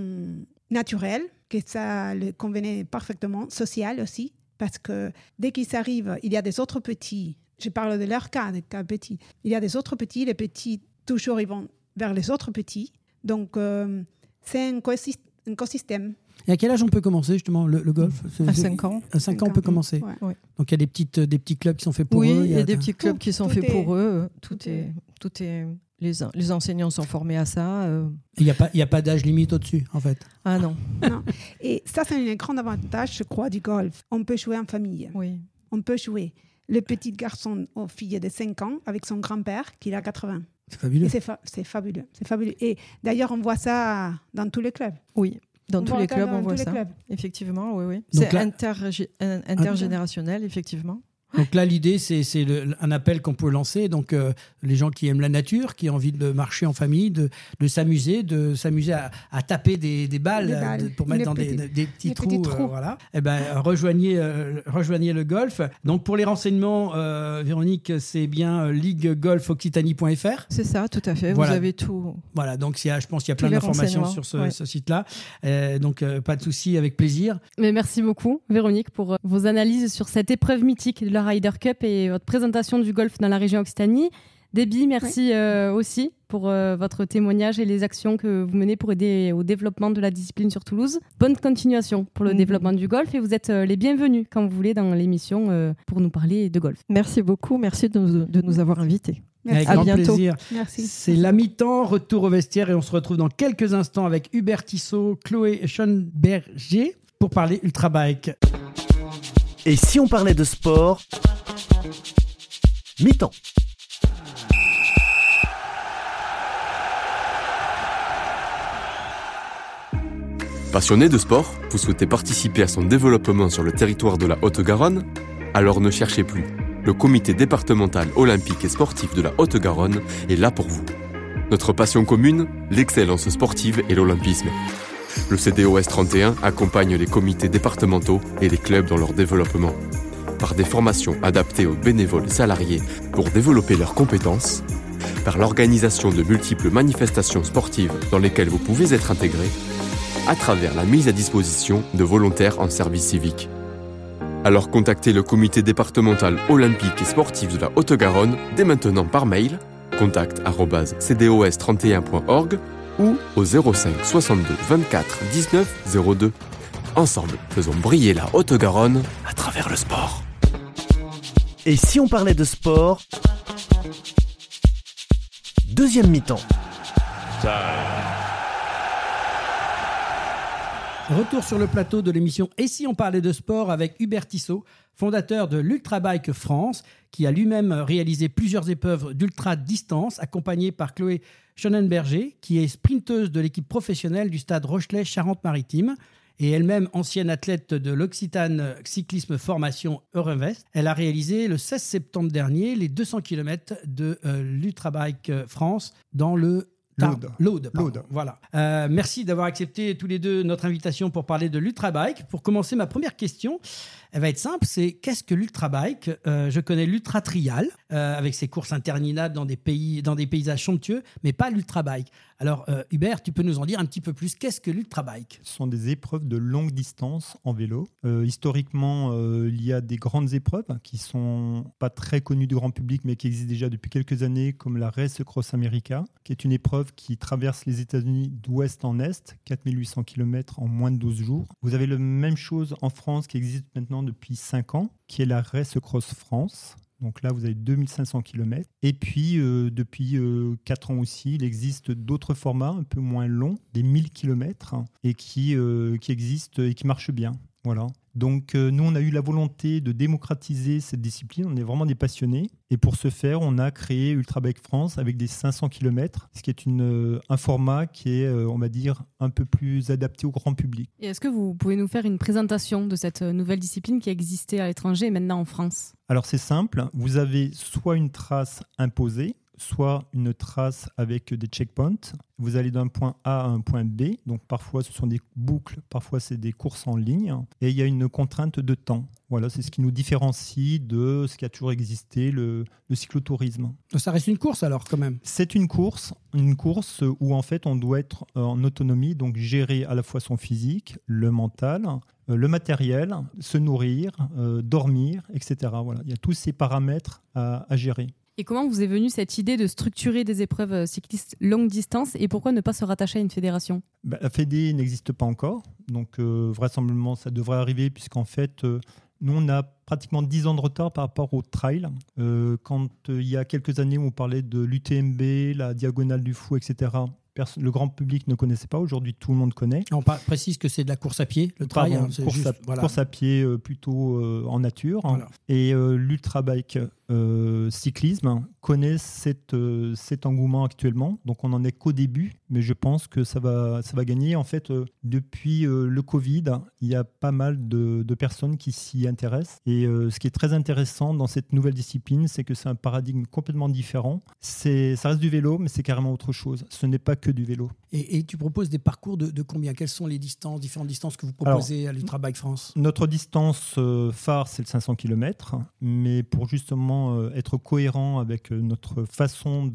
naturel, que ça leur convenait parfaitement, social aussi, parce que dès qu'ils arrivent, il y a des autres petits je parle de leur cas, des cas petits. Il y a des autres petits, les petits, toujours, ils vont vers les autres petits. Donc, euh, c'est un, écosystème. Et à quel âge on peut commencer justement le, golf? À 5 ans. À 5 ans, on peut commencer. Donc il y a des, petites, des petits clubs qui sont faits pour eux. Oui, il y a des petits clubs qui sont faits pour eux. Tout est, tout est, les, les enseignants sont formés à ça. Euh. Il n'y a pas, pas d'âge limite au-dessus, en fait. Ah non. non. Et ça, c'est un grand avantage, je crois, du golf. On peut jouer en famille. Oui. On peut jouer le petit garçon aux filles de 5 ans avec son grand-père qui a 80. C'est fabuleux. C'est fabuleux. C'est fabuleux. Et d'ailleurs, on voit ça dans tous les clubs. Oui, dans tous les clubs, on voit ça. Effectivement, oui, oui. C'est intergénérationnel, effectivement. Donc là, l'idée, c'est un appel qu'on peut lancer. Donc, euh, les gens qui aiment la nature, qui ont envie de marcher en famille, de, de s'amuser, de s'amuser à, à, taper des, des balles, euh, pour mettre dans des, des, petits trous. Euh, voilà. Eh ben, rejoignez, rejoignez le golf. Donc, pour les renseignements, Véronique, c'est bien liguegolfoccitanie.fr. C'est ça, tout à fait. Vous avez tout. Voilà, donc y a, je pense qu'il y a plein d'informations sur ce, ce site-là. donc, pas de souci, avec plaisir. Mais merci beaucoup, Véronique, pour vos analyses sur cette épreuve mythique de la Ryder Cup et votre présentation du golf dans la région Occitanie. Déby, merci euh, aussi pour euh, votre témoignage et les actions que vous menez pour aider au développement de la discipline sur Toulouse. Bonne continuation pour le mhm. développement du golf et vous êtes euh, les bienvenus quand vous voulez dans l'émission pour nous parler de golf. Merci beaucoup, merci de nous, de nous avoir invités. Avec à grand bientôt. plaisir. C'est la mi-temps, retour au vestiaire et on se retrouve dans quelques instants avec Hubert Tissot, Chloé Schoenberger pour parler Ultra Bike. Et si on parlait de sport Mi-temps. Passionné de sport, vous souhaitez participer à son développement sur le territoire de la Haute-Garonne Alors ne cherchez plus. Le comité départemental olympique et sportif de la Haute-Garonne est là pour vous. Notre passion commune, l'excellence sportive et l'olympisme. Le CDOS 31 accompagne les comités départementaux et les clubs dans leur développement. Par des formations adaptées aux bénévoles salariés pour développer leurs compétences, par l'organisation de multiples manifestations sportives dans lesquelles vous pouvez être intégré, à travers la mise à disposition de volontaires en service civique. Alors contactez le comité départemental olympique et sportif de la Haute-Garonne dès maintenant par mail contact@cdos31.org ou au 05 62 24 19 02. Ensemble, faisons briller la Haute-Garonne à travers le sport. Et si on parlait de sport Deuxième mi-temps. Retour sur le plateau de l'émission Et si on parlait de sport avec Hubert Tissot, fondateur de l'Ultrabike France, qui a lui-même réalisé plusieurs épreuves d'ultra distance, accompagné par Chloé Schonenberger, qui est sprinteuse de l'équipe professionnelle du stade Rochelet Charente-Maritime et elle-même ancienne athlète de l'Occitane Cyclisme Formation Eurinvest. Elle a réalisé le 16 septembre dernier les 200 km de euh, l'Ultrabike France dans le L'Aude. L'Aude. Voilà. Euh, merci d'avoir accepté tous les deux notre invitation pour parler de l'ultrabike. Pour commencer, ma première question, elle va être simple, c'est qu'est-ce que l'ultrabike euh, Je connais l'ultra trial euh, avec ses courses interminables dans des pays, dans des paysages somptueux, mais pas l'ultrabike. Alors euh, Hubert, tu peux nous en dire un petit peu plus. Qu'est-ce que l'ultrabike Ce sont des épreuves de longue distance en vélo. historiquement, il y a des grandes épreuves qui sont pas très connues du grand public, mais qui existent déjà depuis quelques années, comme la Race Cross America, qui est une épreuve qui traverse les États-Unis d'ouest en est, 4800 km en moins de 12 jours. Vous avez la même chose en France qui existe maintenant depuis 5 ans, qui est la Race Cross France. Donc là, vous avez 2500 km. Et puis, euh, depuis 4 euh, ans aussi, il existe d'autres formats un peu moins longs, des 1000 km, et qui, euh, qui existent et qui marchent bien. Voilà. Donc euh, nous, on a eu la volonté de démocratiser cette discipline. On est vraiment des passionnés. Et pour ce faire, on a créé Ultrabike France avec des 500 km, ce qui est une, euh, un format qui est, euh, on va dire, un peu plus adapté au grand public. Et est-ce que vous pouvez nous faire une présentation de cette nouvelle discipline qui existait à l'étranger et maintenant en France? Alors c'est simple. Vous avez soit une trace imposée, soit une trace avec des checkpoints. Vous allez d'un point A à un point B. Donc parfois ce sont des boucles, parfois c'est des courses en ligne. Et il y a une contrainte de temps. Voilà, c'est ce qui nous différencie de ce qui a toujours existé, le, cyclotourisme. Ça reste une course alors quand même? C'est une course, une course où en fait on doit être en autonomie, donc gérer à la fois son physique, le mental, euh, le matériel, se nourrir, euh, dormir, etc. Voilà, il y a tous ces paramètres à gérer. Et comment vous est venue cette idée de structurer des épreuves euh, cyclistes longue distance et pourquoi ne pas se rattacher à une fédération? Bah, La Fédé n'existe pas encore, donc euh, vraisemblablement ça devrait arriver puisqu'en fait euh, nous on a pratiquement 10 ans de retard par rapport au trail. quand il y a quelques années on parlait de l'UTMB, la diagonale du fou, etc le grand public ne connaissait pas. Aujourd'hui, tout le monde connaît. On précise que c'est de la course à pied, le trail. Hein, course, à, course, à, pied euh, plutôt euh, en nature. Et euh, l'ultra bike cyclisme connaît cet engouement actuellement. Donc, on n'en est qu'au début, mais je pense que ça va, ça va gagner. En fait, depuis le Covid, il y a pas mal de, de personnes qui s'y intéressent. Et ce qui est très intéressant dans cette nouvelle discipline, c'est que c'est un paradigme complètement différent. Ça reste du vélo, mais c'est carrément autre chose. Ce n'est pas que du vélo. Et, tu proposes des parcours de, combien? Quelles sont les distances, différentes distances que vous proposez à l'Ultra Bike France? Notre distance euh, phare, c'est le 500 km. Mais pour justement euh, être cohérent avec euh, notre façon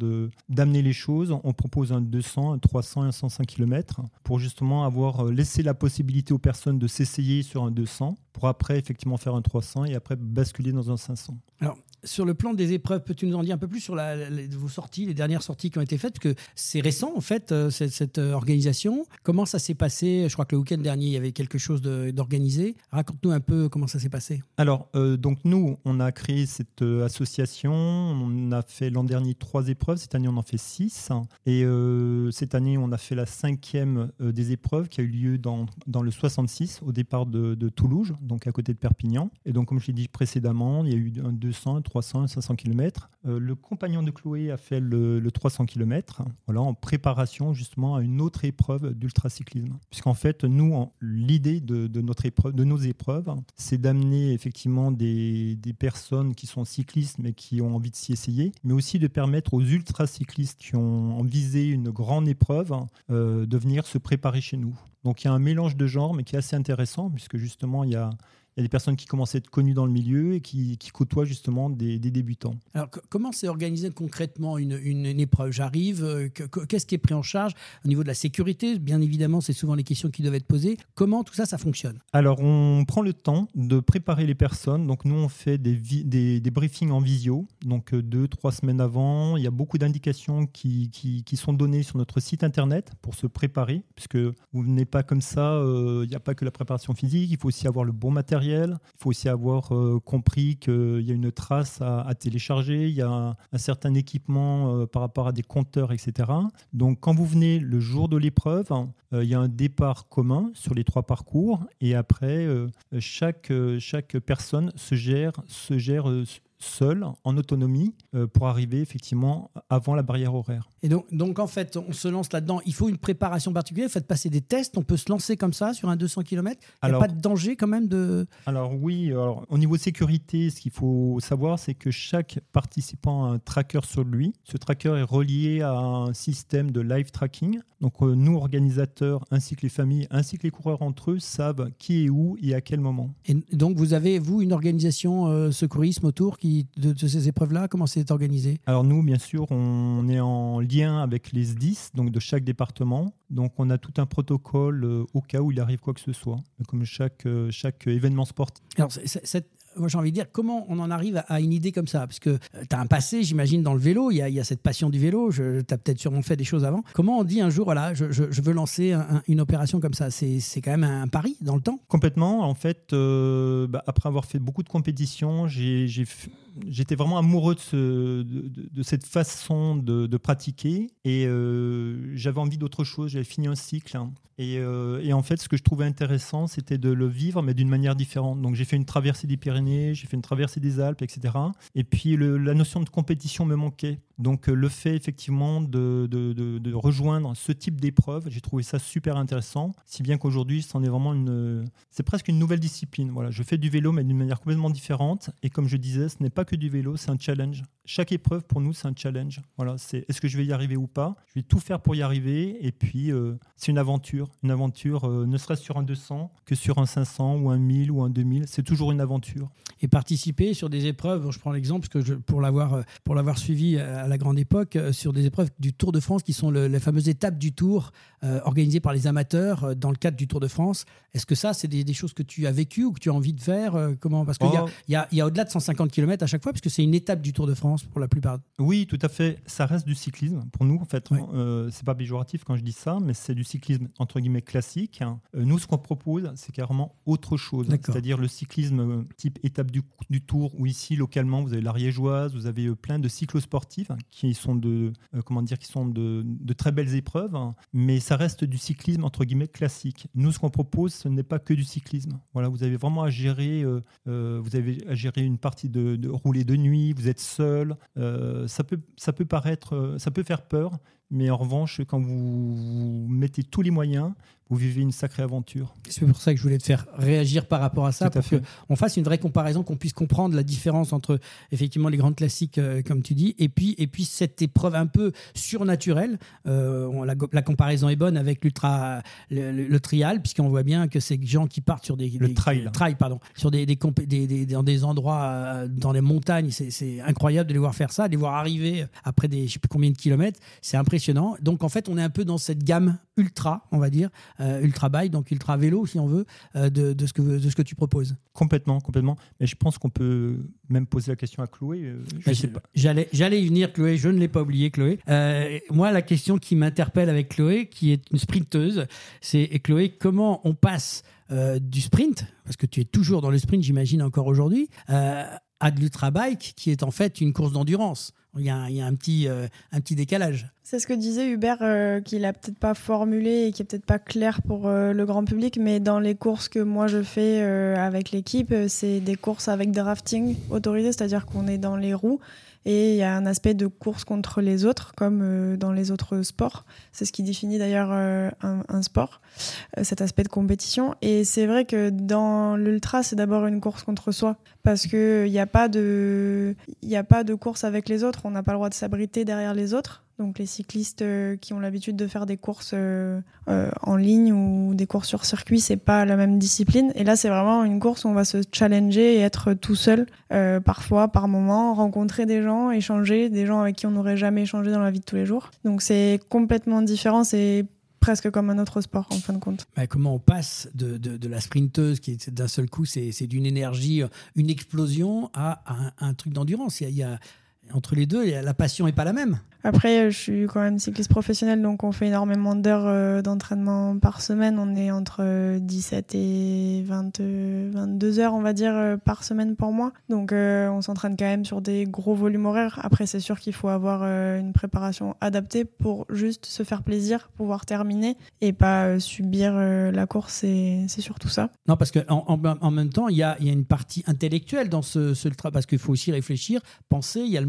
d'amener les choses, on propose un 200, un 300 et un 105 km pour justement avoir laissé la possibilité aux personnes de s'essayer sur un 200 pour après effectivement faire un 300 et après basculer dans un 500. Alors, sur le plan des épreuves, peux-tu nous en dire un peu plus sur vos sorties, les dernières sorties qui ont été faites? Que c'est récent en fait euh, cette, euh, organisation. Comment ça s'est passé? Je crois que le week-end dernier il y avait quelque chose d'organisé. Raconte-nous un peu comment ça s'est passé. Alors euh, donc nous on a créé cette association. On a fait l'an dernier trois épreuves. Cette année on en fait six. Et cette année on a fait la cinquième des épreuves qui a eu lieu dans, dans le 66 au départ de, de Toulouse, donc à côté de Perpignan. Et donc comme je l'ai dit précédemment, il y a eu un 200, 300 500 km. le compagnon de Chloé a fait le, 300 km, voilà, en préparation justement à une autre épreuve d'ultracyclisme. Puisqu'en fait, nous, l'idée de, notre épreuve, de nos épreuves, c'est d'amener effectivement des, personnes qui sont cyclistes mais qui ont envie de s'y essayer, mais aussi de permettre aux ultracyclistes qui ont visé une grande épreuve euh, de venir se préparer chez nous. Donc il y a un mélange de genres, mais qui est assez intéressant, puisque justement, il y a, Il y a des personnes qui commencent à être connues dans le milieu et qui, côtoient justement des, débutants. Alors, comment c'est organisé concrètement une, une, épreuve? J'arrive, euh, qu'est-ce qui est pris en charge? Au niveau de la sécurité Bien évidemment, c'est souvent les questions qui doivent être posées. Comment tout ça, ça fonctionne? Alors, on prend le temps de préparer les personnes. Donc, nous, on fait des, des, des briefings en visio, donc euh, deux, trois semaines avant. Il y a beaucoup d'indications qui, qui, qui, sont données sur notre site internet pour se préparer, puisque vous venez pas comme ça. Euh, il n'y a pas que la préparation physique, il faut aussi avoir le bon matériel. Il faut aussi avoir euh, compris qu'il y a une trace à, télécharger. Il y a un, certain équipement par rapport à des compteurs, etc. Donc, quand vous venez le jour de l'épreuve, il y a un départ commun sur les trois parcours, et après, chaque chaque personne se gère se gère seul, en autonomie, euh, pour arriver effectivement avant la barrière horaire. Et donc, donc en fait, on se lance là-dedans. Il faut une préparation particulière. Faites passer des tests. On peut se lancer comme ça sur un 200 km. Il n'y a pas de danger quand même de. Alors oui. Alors, au niveau sécurité, ce qu'il faut savoir, c'est que chaque participant a un tracker sur lui. Ce tracker est relié à un système de live tracking. Donc euh, nous, organisateurs, ainsi que les familles, ainsi que les coureurs entre eux, savent qui est où et à quel moment. Et donc vous avez, vous, une organisation euh, secourisme autour qui, de, de ces épreuves-là Comment c'est organisé? Alors nous, bien sûr, on est en lien avec les SDIS, donc de chaque département. Donc on a tout un protocole euh, au cas où il arrive quoi que ce soit, comme chaque, euh, chaque événement sportif. Alors cette moi j'ai envie de dire, comment on en arrive à, une idée comme ça? Parce que euh, tu as un passé, j'imagine, dans le vélo, il y, a, y a cette passion du vélo, tu as peut-être sûrement fait des choses avant. Comment on dit un jour, voilà, je, je, veux lancer une opération comme ça? C'est quand même un pari dans le temps? Complètement. En fait, euh, bah, après avoir fait beaucoup de compétitions, j'étais vraiment amoureux de, ce, de, cette façon de, pratiquer et euh, j'avais envie d'autre chose. J'avais fini un cycle. Hein. Et, et, en fait, ce que je trouvais intéressant, c'était de le vivre, mais d'une manière différente. Donc j'ai fait une traversée des Pyrénées j'ai fait une traversée des Alpes, etc. Et puis la notion de compétition me manquait. Donc euh, le fait effectivement de, de, rejoindre ce type d'épreuve, j'ai trouvé ça super intéressant, si bien qu'aujourd'hui, c'en est vraiment une, c'est presque une nouvelle discipline. Voilà, je fais du vélo, mais d'une manière complètement différente. Et comme je disais, ce n'est pas que du vélo, c'est un challenge. Chaque épreuve pour nous, c'est un challenge. Voilà, c'est est-ce que je vais y arriver ou pas? Je vais tout faire pour y arriver. Et puis euh, c'est une aventure, une aventure, euh, ne serait-ce sur un 200 que sur un 500 ou un 1000 ou un 2000, c'est toujours une aventure. Et participer sur des épreuves, je prends l'exemple parce que je, pour l'avoir pour l'avoir suivi à la grande époque euh, sur des épreuves du Tour de France qui sont les fameuses étapes du Tour euh, organisées par les amateurs euh, dans le cadre du Tour de France. Est-ce que ça, c'est des, choses que tu as vécues ou que tu as envie de faire Comment? Parce qu'il oh. y a, y a, au-delà de 150 km à chaque fois, puisque c'est une étape du Tour de France pour la plupart. Oui, tout à fait. Ça reste du cyclisme pour nous. En fait, c'est pas péjoratif quand je dis ça, mais c'est du cyclisme entre guillemets classique. nous, ce qu'on propose, c'est carrément autre chose. C'est-à-dire le cyclisme type étape du, du Tour, où ici localement, vous avez l'Ariégeoise, vous avez plein de cyclosportifs qui sont de euh, comment dire qui sont de, très belles épreuves, hein. mais ça reste du cyclisme entre guillemets classique. Nous, ce qu'on propose, ce n'est pas que du cyclisme. Voilà, vous avez vraiment à gérer, euh, euh, vous avez à gérer une partie de, de rouler de nuit, vous êtes seul. Ça peut ça peut paraître, ça peut faire peur, mais en revanche, quand vous mettez tous les moyens, vous vivez une sacrée aventure. C'est pour ça que je voulais te faire réagir par rapport à ça, pour qu'on fasse une vraie comparaison, qu'on puisse comprendre la différence entre effectivement les grandes classiques, euh, comme tu dis, et puis, et puis cette épreuve un peu surnaturelle. Euh, la, comparaison est bonne avec l'ultra, le, trial, puisqu'on voit bien que ces gens qui partent sur des, le trail. trail, pardon, sur des, des, dans des endroits, euh, dans les montagnes, c'est incroyable de les voir faire ça, de les voir arriver après des je sais plus combien de kilomètres, c'est impressionnant. Donc en fait, on est un peu dans cette gamme ultra, on va dire, euh, ultra bike, donc ultra vélo si on veut, euh, de, ce que, de ce que tu proposes. Complètement, complètement. Mais je pense qu'on peut même poser la question à Chloé. Euh, j'allais, j'allais y venir, Chloé. Je ne l'ai pas oublié, Chloé. moi, la question qui m'interpelle avec Chloé, qui est une sprinteuse, c'est Chloé, comment on passe du sprint, parce que tu es toujours dans le sprint, j'imagine encore aujourd'hui, de l'ultra bike, qui est en fait une course d'endurance. Il y a, un, petit, euh, un petit décalage. C'est ce que disait Hubert, euh, qu'il a peut-être pas formulé et qui est peut-être pas clair pour euh, le grand public, mais dans les courses que moi je fais avec l'équipe, c'est des courses avec des rafting autorisés, c'est-à-dire qu'on est dans les roues et il y a un aspect de course contre les autres, comme euh, dans les autres sports. C'est ce qui définit d'ailleurs euh, un, sport, euh, cet aspect de compétition. Et c'est vrai que dans l'ultra, c'est d'abord une course contre soi, parce qu'il n'y a, de, a pas de course avec les autres, on n'a pas le droit de s'abriter derrière les autres. Donc les cyclistes euh, qui ont l'habitude de faire des courses euh, euh, en ligne ou des courses sur circuit, c'est pas la même discipline. Et là, c'est vraiment une course où on va se challenger et être tout seul, parfois, par moment, rencontrer des gens, échanger, des gens avec qui on n'aurait jamais échangé dans la vie de tous les jours. Donc c'est complètement différent. C'est presque comme un autre sport en fin de compte. Comment on passe de, de, la sprinteuse qui d'un seul coup, c'est d'une énergie, une explosion, à, un, truc d'endurance? Il y a entre les deux, la passion n'est pas la même. Après, je suis quand même cycliste professionnel, donc on fait énormément d'heures euh, d'entraînement par semaine. On est entre 17 et 22 heures, on va dire, euh, par semaine pour moi. Donc euh, on s'entraîne quand même sur des gros volumes horaires. Après, c'est sûr qu'il faut avoir une préparation adaptée pour juste se faire plaisir, pouvoir terminer et pas subir la course. C'est surtout ça. Non, parce qu'en en, même temps, il y a, une partie intellectuelle dans ce, ce travail, parce qu'il faut aussi réfléchir, penser, il y a le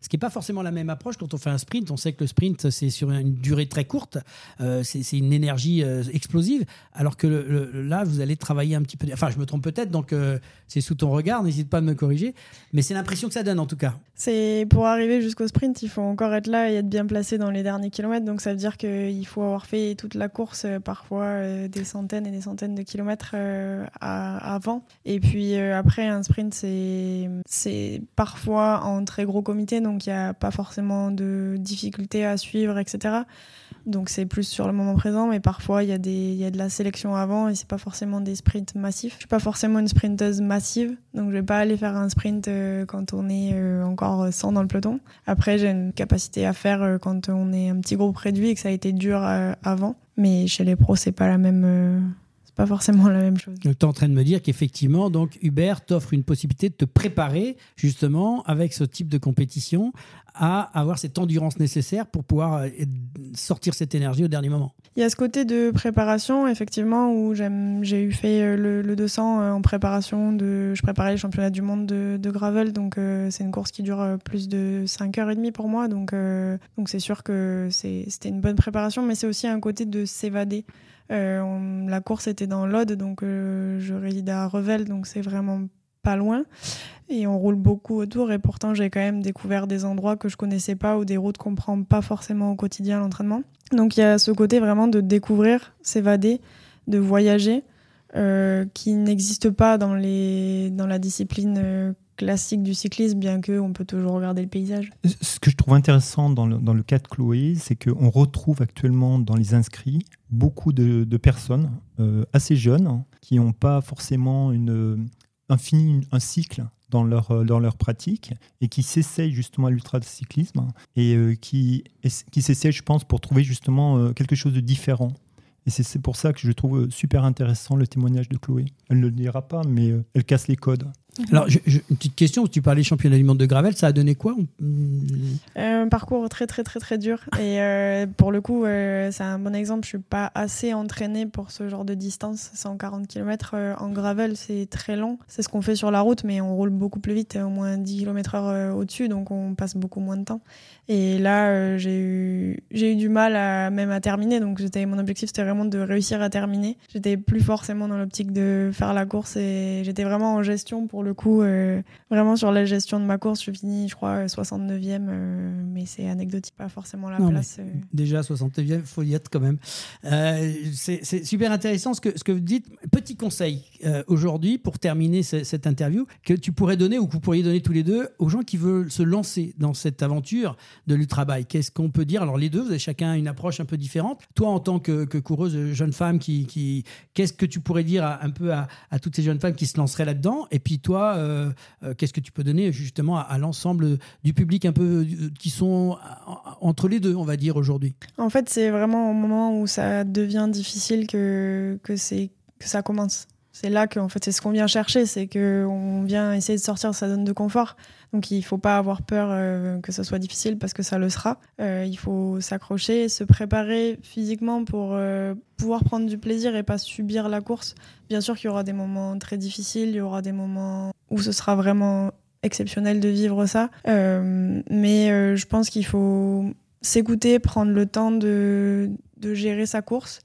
ce qui n'est pas forcément la même approche quand on fait un sprint, on sait que le sprint, c'est sur une durée très courte, euh, c'est une énergie euh, explosive, alors que là, vous allez travailler un petit peu. Enfin, je me trompe peut-être, donc euh, c'est sous ton regard, n'hésite pas à me corriger, mais c'est l'impression que ça donne en tout cas. C'est pour arriver jusqu'au sprint, il faut encore être là et être bien placé dans les derniers kilomètres, donc ça veut dire qu'il faut avoir fait toute la course, parfois des centaines et des centaines de kilomètres avant. Et puis après, un sprint, c'est parfois en très gros comité, donc il n'y a pas forcément de difficultés à suivre, etc. Donc c'est plus sur le moment présent, mais parfois il y, a des, y a de la sélection avant et c'est pas forcément des sprints massifs. Je suis pas forcément une sprinteuse massive, donc je vais pas aller faire un sprint euh, quand on est euh, encore 100 dans le peloton. Après j'ai une capacité à faire euh, quand on est un petit groupe réduit et que ça a été dur avant, mais chez les pros c'est pas la même pas forcément la même chose. Tu es en train de me dire qu'effectivement, donc Uber t'offre une possibilité de te préparer justement avec ce type de compétition à avoir cette endurance nécessaire pour pouvoir sortir cette énergie au dernier moment. Il y a ce côté de préparation, effectivement, où j'ai eu fait euh, le, 200 euh, en préparation. De, je préparais les championnats du monde de, gravel, donc c'est une course qui dure plus de 5h30 pour moi. Donc donc c'est sûr que c'était une bonne préparation, mais c'est aussi un côté de s'évader. la course était dans l'Aude, donc je réside à Revel, donc c'est vraiment pas loin et on roule beaucoup autour et pourtant j'ai quand même découvert des endroits que je connaissais pas ou des routes qu'on prend pas forcément au quotidien à l'entraînement. Donc il y a ce côté vraiment de découvrir, s'évader, de voyager euh, qui n'existe pas dans, les, dans la discipline euh, classique du cyclisme, bien que on peut toujours regarder le paysage. Ce que je trouve intéressant dans le, dans le cas de Chloé, c'est qu'on retrouve actuellement dans les inscrits beaucoup de, personnes euh, assez jeunes qui n'ont pas forcément une, un, un cycle dans leur, euh, dans leur pratique et qui s'essayent justement à l'ultracyclisme et euh, qui, qui s'essayent, je pense, pour trouver justement euh, quelque chose de différent. Et c'est pour ça que je trouve super intéressant le témoignage de Chloé. Elle ne le dira pas, mais elle casse les codes. Mhm. Alors, une petite question, tu parlais championnat du monde de gravel, ça a donné quoi Un parcours très très très très dur. Et euh, pour le coup, euh, c'est un bon exemple, je suis pas assez entraînée pour ce genre de distance. 140 km euh, en gravel, c'est très long. C'est ce qu'on fait sur la route, mais on roule beaucoup plus vite, au moins 10 km heure au-dessus, donc on passe beaucoup moins de temps. Et là, j'ai eu, eu du mal même à terminer, donc mon objectif c'était vraiment de réussir à terminer. J'étais plus forcément dans l'optique de faire la course et j'étais vraiment en gestion pour le coup, euh, vraiment sur la gestion de ma course, je finis, je crois, 69e, euh, mais c'est anecdotique, pas forcément la place. Euh. Déjà, 69e, il faut y être quand même. c'est super intéressant ce que, ce que vous dites. Petit conseil aujourd'hui, pour terminer cette interview, que tu pourrais donner ou que vous pourriez donner tous les deux aux gens qui veulent se lancer dans cette aventure de l'ultra-bike. Qu'est-ce qu'on peut dire? Alors, les deux, vous avez chacun une approche un peu différente. Toi, en tant que, coureuse jeune femme, qui, qui qu'est-ce que tu pourrais dire un peu à, à toutes ces jeunes femmes qui se lanceraient là-dedans? Et puis, toi, euh, euh, qu'est-ce que tu peux donner justement à, l'ensemble du public un peu euh, qui sont entre les deux, on va dire aujourd'hui? En fait, c'est vraiment au moment où ça devient difficile que, que, que ça commence. C'est là que fait, c'est ce qu'on vient chercher, c'est qu'on vient essayer de sortir de sa zone de confort. Donc il ne faut pas avoir peur euh, que ce soit difficile parce que ça le sera. Euh, il faut s'accrocher, se préparer physiquement pour euh, pouvoir prendre du plaisir et pas subir la course. Bien sûr qu'il y aura des moments très difficiles, il y aura des moments où ce sera vraiment exceptionnel de vivre ça. mais je pense qu'il faut s'écouter, prendre le temps de, gérer sa course.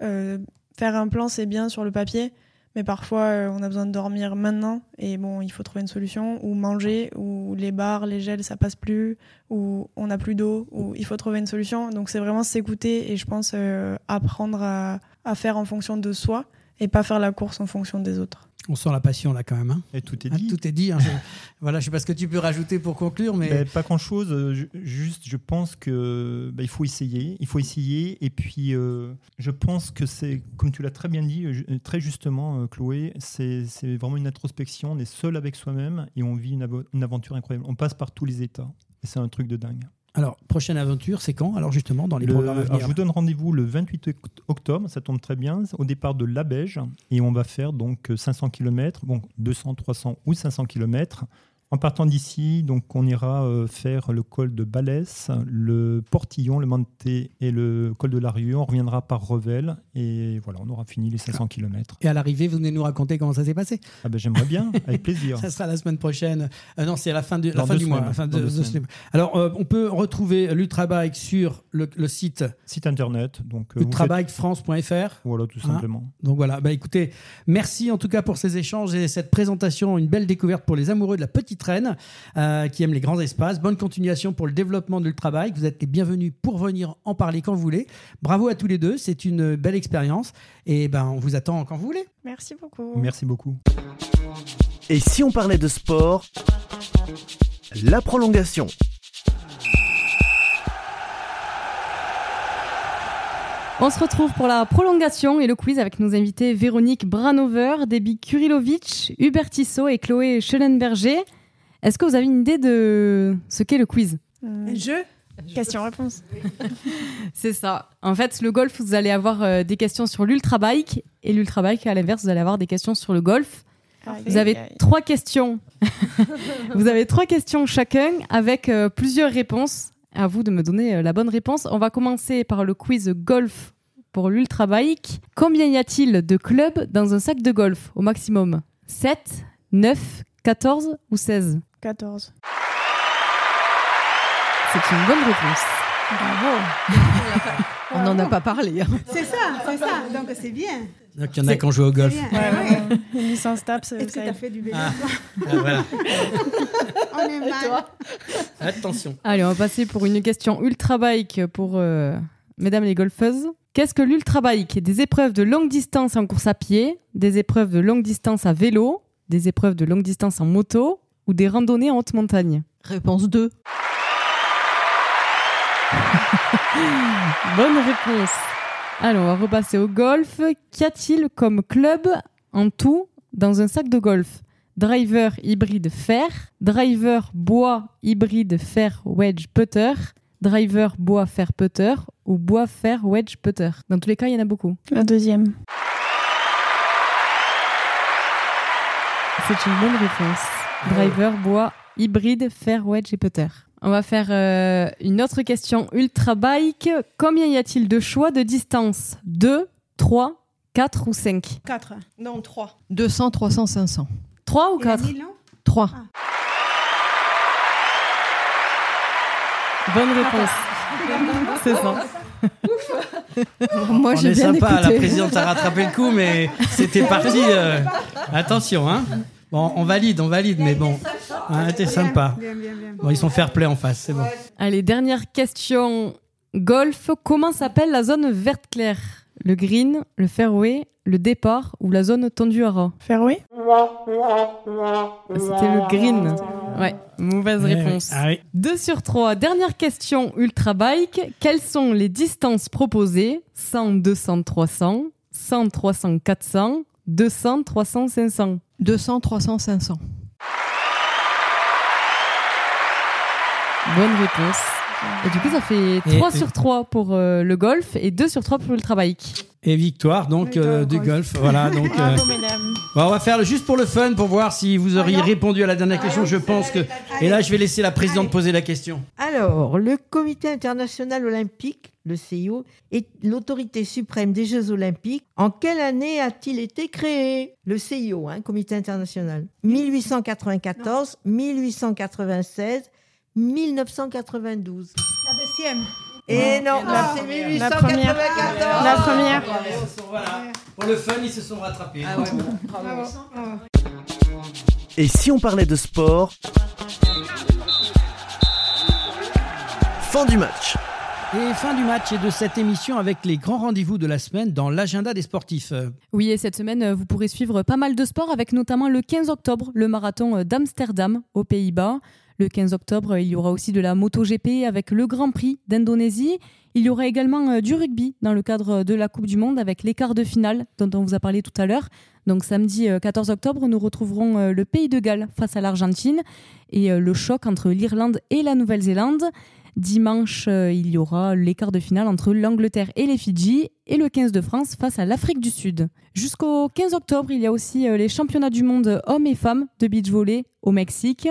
faire un plan, c'est bien sur le papier, Mais parfois, euh, on a besoin de dormir maintenant et bon, il faut trouver une solution. Ou manger, ou les bars, les gels, ça passe plus, ou on n'a plus d'eau, ou il faut trouver une solution. Donc c'est vraiment s'écouter et je pense euh, apprendre à, à faire en fonction de soi et pas faire la course en fonction des autres. On sent la passion là quand même. Hein. Et tout est Ah, dit. tout est dit. hein. Je- voilà, je sais pas ce que tu peux rajouter pour conclure, mais Ben, pas grand chose. juste, je pense que ben, il faut essayer. Il faut essayer. Et puis, euh, je pense que c'est, comme tu l'as très bien dit, euh, très justement, euh, Chloé, c'est c'est vraiment une introspection. On est seul avec soi-même et on vit une, une aventure incroyable. On passe par tous les états. Et c'est un truc de dingue. Alors prochaine aventure, c'est quand? Alors justement dans les Le- programmes à alors, venir. je vous donne rendez-vous le 28 oct- octobre, ça tombe très bien, au départ de La Beige, et on va faire donc euh, 500 km, bon 200, 300 ou 500 km. En partant d'ici, donc on ira euh, faire le col de Balès, le Portillon, le Manté et le col de l'Arieux. On reviendra par Revel et voilà, on aura fini les 500 km. Et à l'arrivée, vous venez nous raconter comment ça s'est passé. Ah ben j'aimerais bien, avec plaisir. Ça sera la semaine prochaine. Euh, non, c'est à la fin, de, la fin du mois. la fin de- de. Alors, euh, on peut retrouver l'Ultrabike sur le, le site Site internet, donc euh, ultrabikefrance.fr. voilà tout Hein simplement. Donc voilà, bah écoutez, merci en tout cas pour ces échanges et cette présentation, une belle découverte pour les amoureux de la petite euh, qui aiment les grands espaces. Bonne continuation pour le développement de l'ultrabike. Vous êtes les bienvenus pour venir en parler quand vous voulez. Bravo à tous les deux, c'est une belle expérience et ben on vous attend quand vous voulez. Merci beaucoup. Merci beaucoup. Et si on parlait de sport La prolongation. On se retrouve pour la prolongation et le quiz avec nos invités Véronique Branover, Debbie Kurilovic, Hubert Tissot et Chloé Schellenberger. Est-ce que vous avez une idée de ce qu'est le quiz Hmm, Un jeu Question-réponse. C'est ça. En fait, le golf, vous allez avoir euh, des questions sur l'ultrabike et l'ultrabike, à l'inverse, vous allez avoir des questions sur le golf. Vous avez trois questions. vous avez trois questions chacun avec euh, plusieurs réponses. À vous de me donner euh, la bonne réponse. On va commencer par le quiz golf pour l'ultrabike. Combien y a-t-il de clubs dans un sac de golf au maximum? 7, 9, 14 ou 16 14. C'est une bonne réponse. Bravo. On n'en a pas parlé. hein. C'est ça, c'est ça. Donc c'est bien. Donc il y en a qui ont joué au golf. C'est bien. Ouais. Une licence TAPS, Est-ce que ça tu as aide. fait du vélo Ah. Ah, voilà. On est mal. Attention. Allez, on va passer pour une question ultrabike pour euh, mesdames les golfeuses. Qu'est-ce que l'ultrabike? Des épreuves de longue distance en course à pied, des épreuves de longue distance à vélo, des épreuves de longue distance en moto ou des randonnées en haute montagne Réponse 2. Bonne réponse. Allez, on va repasser au golf. Qu'y a-t-il comme club en tout dans un sac de golf? Driver hybride fer, driver bois hybride fer wedge putter, driver bois fer putter ou bois fer wedge putter? Dans tous les cas, il y en a beaucoup. La deuxième. C'est une bonne réponse. Driver bois hybride fer wedge et putter. On va faire euh, une autre question ultra bike. Combien y a-t-il de choix de distance? 2, 3, 4 ou 5 4. Non, 3. 200, 300, 500. 3 ou 4 3. Bonne réponse. C'est ça. Moi, On j'ai bien sympa, écouté. la présidente a rattrapé le coup, mais c'était parti. euh, Attention, hein. Bon, on valide, on valide, mais bon, hein, t'es sympa. Bien, bien, bien. Bon, ils sont fair play en face, c'est bon. Allez, dernière question. Golf, comment s'appelle la zone verte claire? Le green, le fairway, le départ ou la zone tendue à ras Fairway? C'était le green. Ouais, mauvaise Ouais, réponse. ouais. Ah oui. 2 sur 3. Dernière question ultra bike. Quelles sont les distances proposées? 100, 200, 300, 100, 300, 400, 200, 300, 500 200, 300, 500. Bonne réponse. Et du coup, ça fait Et- 3 et- sur 3 pour euh, le golf et 2 sur 3 pour l'ultra bike. Et victoire donc euh, du golf. Voilà donc. euh, Bravo, mesdames. bon, on va faire le juste pour le fun pour voir si vous auriez répondu à la dernière question. Je pense que. Et là, je vais laisser la présidente poser la question. Alors, le Comité international olympique, le CIO, est l'autorité suprême des Jeux olympiques. En quelle année a-t-il été créé Le CIO, hein, Comité international? 1894, 1896, 1992. La deuxième. Et non, La- c'est la première. 1894. La première. Pour le fun, ils se sont rattrapés. Et si on parlait de sport? Fin du match. Et fin du match et de cette émission avec les grands rendez-vous de la semaine dans l'agenda des sportifs. Euh, Oui, et cette semaine, euh, vous pourrez suivre pas mal de sports avec notamment le 15 octobre, le marathon euh, d'Amsterdam aux Pays-Bas. Le 15 octobre, il y aura aussi de la MotoGP avec le Grand Prix d'Indonésie. Il y aura également euh, du rugby dans le cadre de la Coupe du Monde avec les quarts de finale dont on vous a parlé tout à l'heure. Donc samedi euh, 14 octobre, nous retrouverons euh, le Pays de Galles face à l'Argentine et euh, le choc entre l'Irlande et la Nouvelle-Zélande. Dimanche, euh, il y aura les quarts de finale entre l'Angleterre et les Fidji et le 15 de France face à l'Afrique du Sud. Jusqu'au 15 octobre, il y a aussi euh, les championnats du monde hommes et femmes de beach volley au Mexique.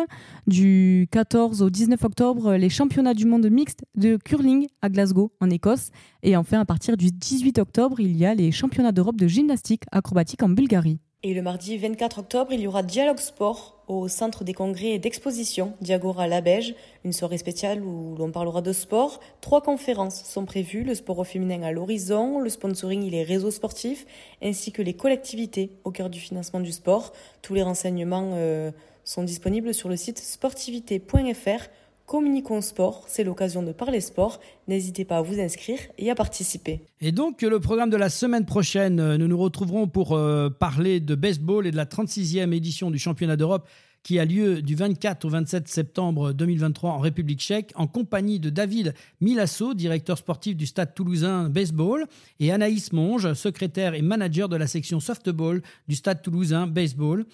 Du 14 au 19 octobre, les championnats du monde mixte de curling à Glasgow en Écosse. Et enfin, à partir du 18 octobre, il y a les championnats d'Europe de gymnastique acrobatique en Bulgarie. Et le mardi 24 octobre, il y aura Dialogue Sport au Centre des congrès et d'exposition Diagora Labège, une soirée spéciale où l'on parlera de sport. Trois conférences sont prévues, le sport au féminin à l'horizon, le sponsoring et les réseaux sportifs, ainsi que les collectivités au cœur du financement du sport. Tous les renseignements euh, sont disponibles sur le site sportivité.fr. Communiquons sport, c'est l'occasion de parler sport. N'hésitez pas à vous inscrire et à participer. Et donc, le programme de la semaine prochaine, euh, nous nous retrouverons pour euh, parler de baseball et de la 36e édition du championnat d'Europe qui a lieu du 24 au 27 septembre 2023 en République tchèque, en compagnie de David Milasso, directeur sportif du Stade toulousain baseball, et Anaïs Monge, secrétaire et manager de la section softball du Stade toulousain baseball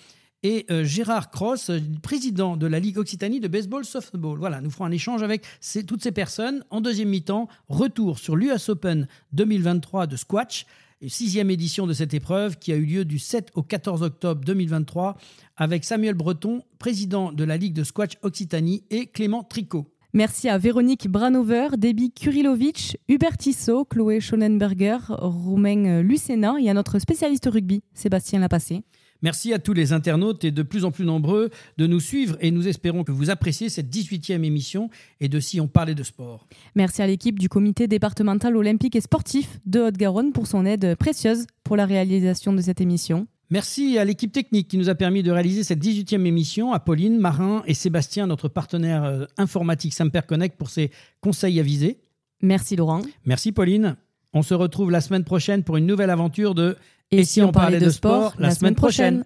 et euh, Gérard Cross, euh, président de la Ligue Occitanie de baseball softball. Voilà, nous ferons un échange avec toutes ces personnes. En deuxième mi-temps, retour sur l'US Open 2023 de squash, et sixième édition de cette épreuve qui a eu lieu du 7 au 14 octobre 2023 avec Samuel Breton, président de la Ligue de squash Occitanie, et Clément Tricot. Merci à Véronique Branover, Debbie Kurilovic, Hubert Tissot, Chloé Schonenberger, Romain Lucena et à notre spécialiste rugby, Sébastien Lapassé. Merci à tous les internautes et de plus en plus nombreux de nous suivre et nous espérons que vous appréciez cette 18e émission et de si on parlait de sport. Merci à l'équipe du comité départemental olympique et sportif de Haute-Garonne pour son aide précieuse pour la réalisation de cette émission. Merci à l'équipe technique qui nous a permis de réaliser cette 18e émission, à Pauline, Marin et Sébastien, notre partenaire euh, informatique Samper Connect pour ses conseils avisés. Merci Laurent. Merci Pauline. On se retrouve la semaine prochaine pour une nouvelle aventure de et, si on parlait de sport la semaine prochaine.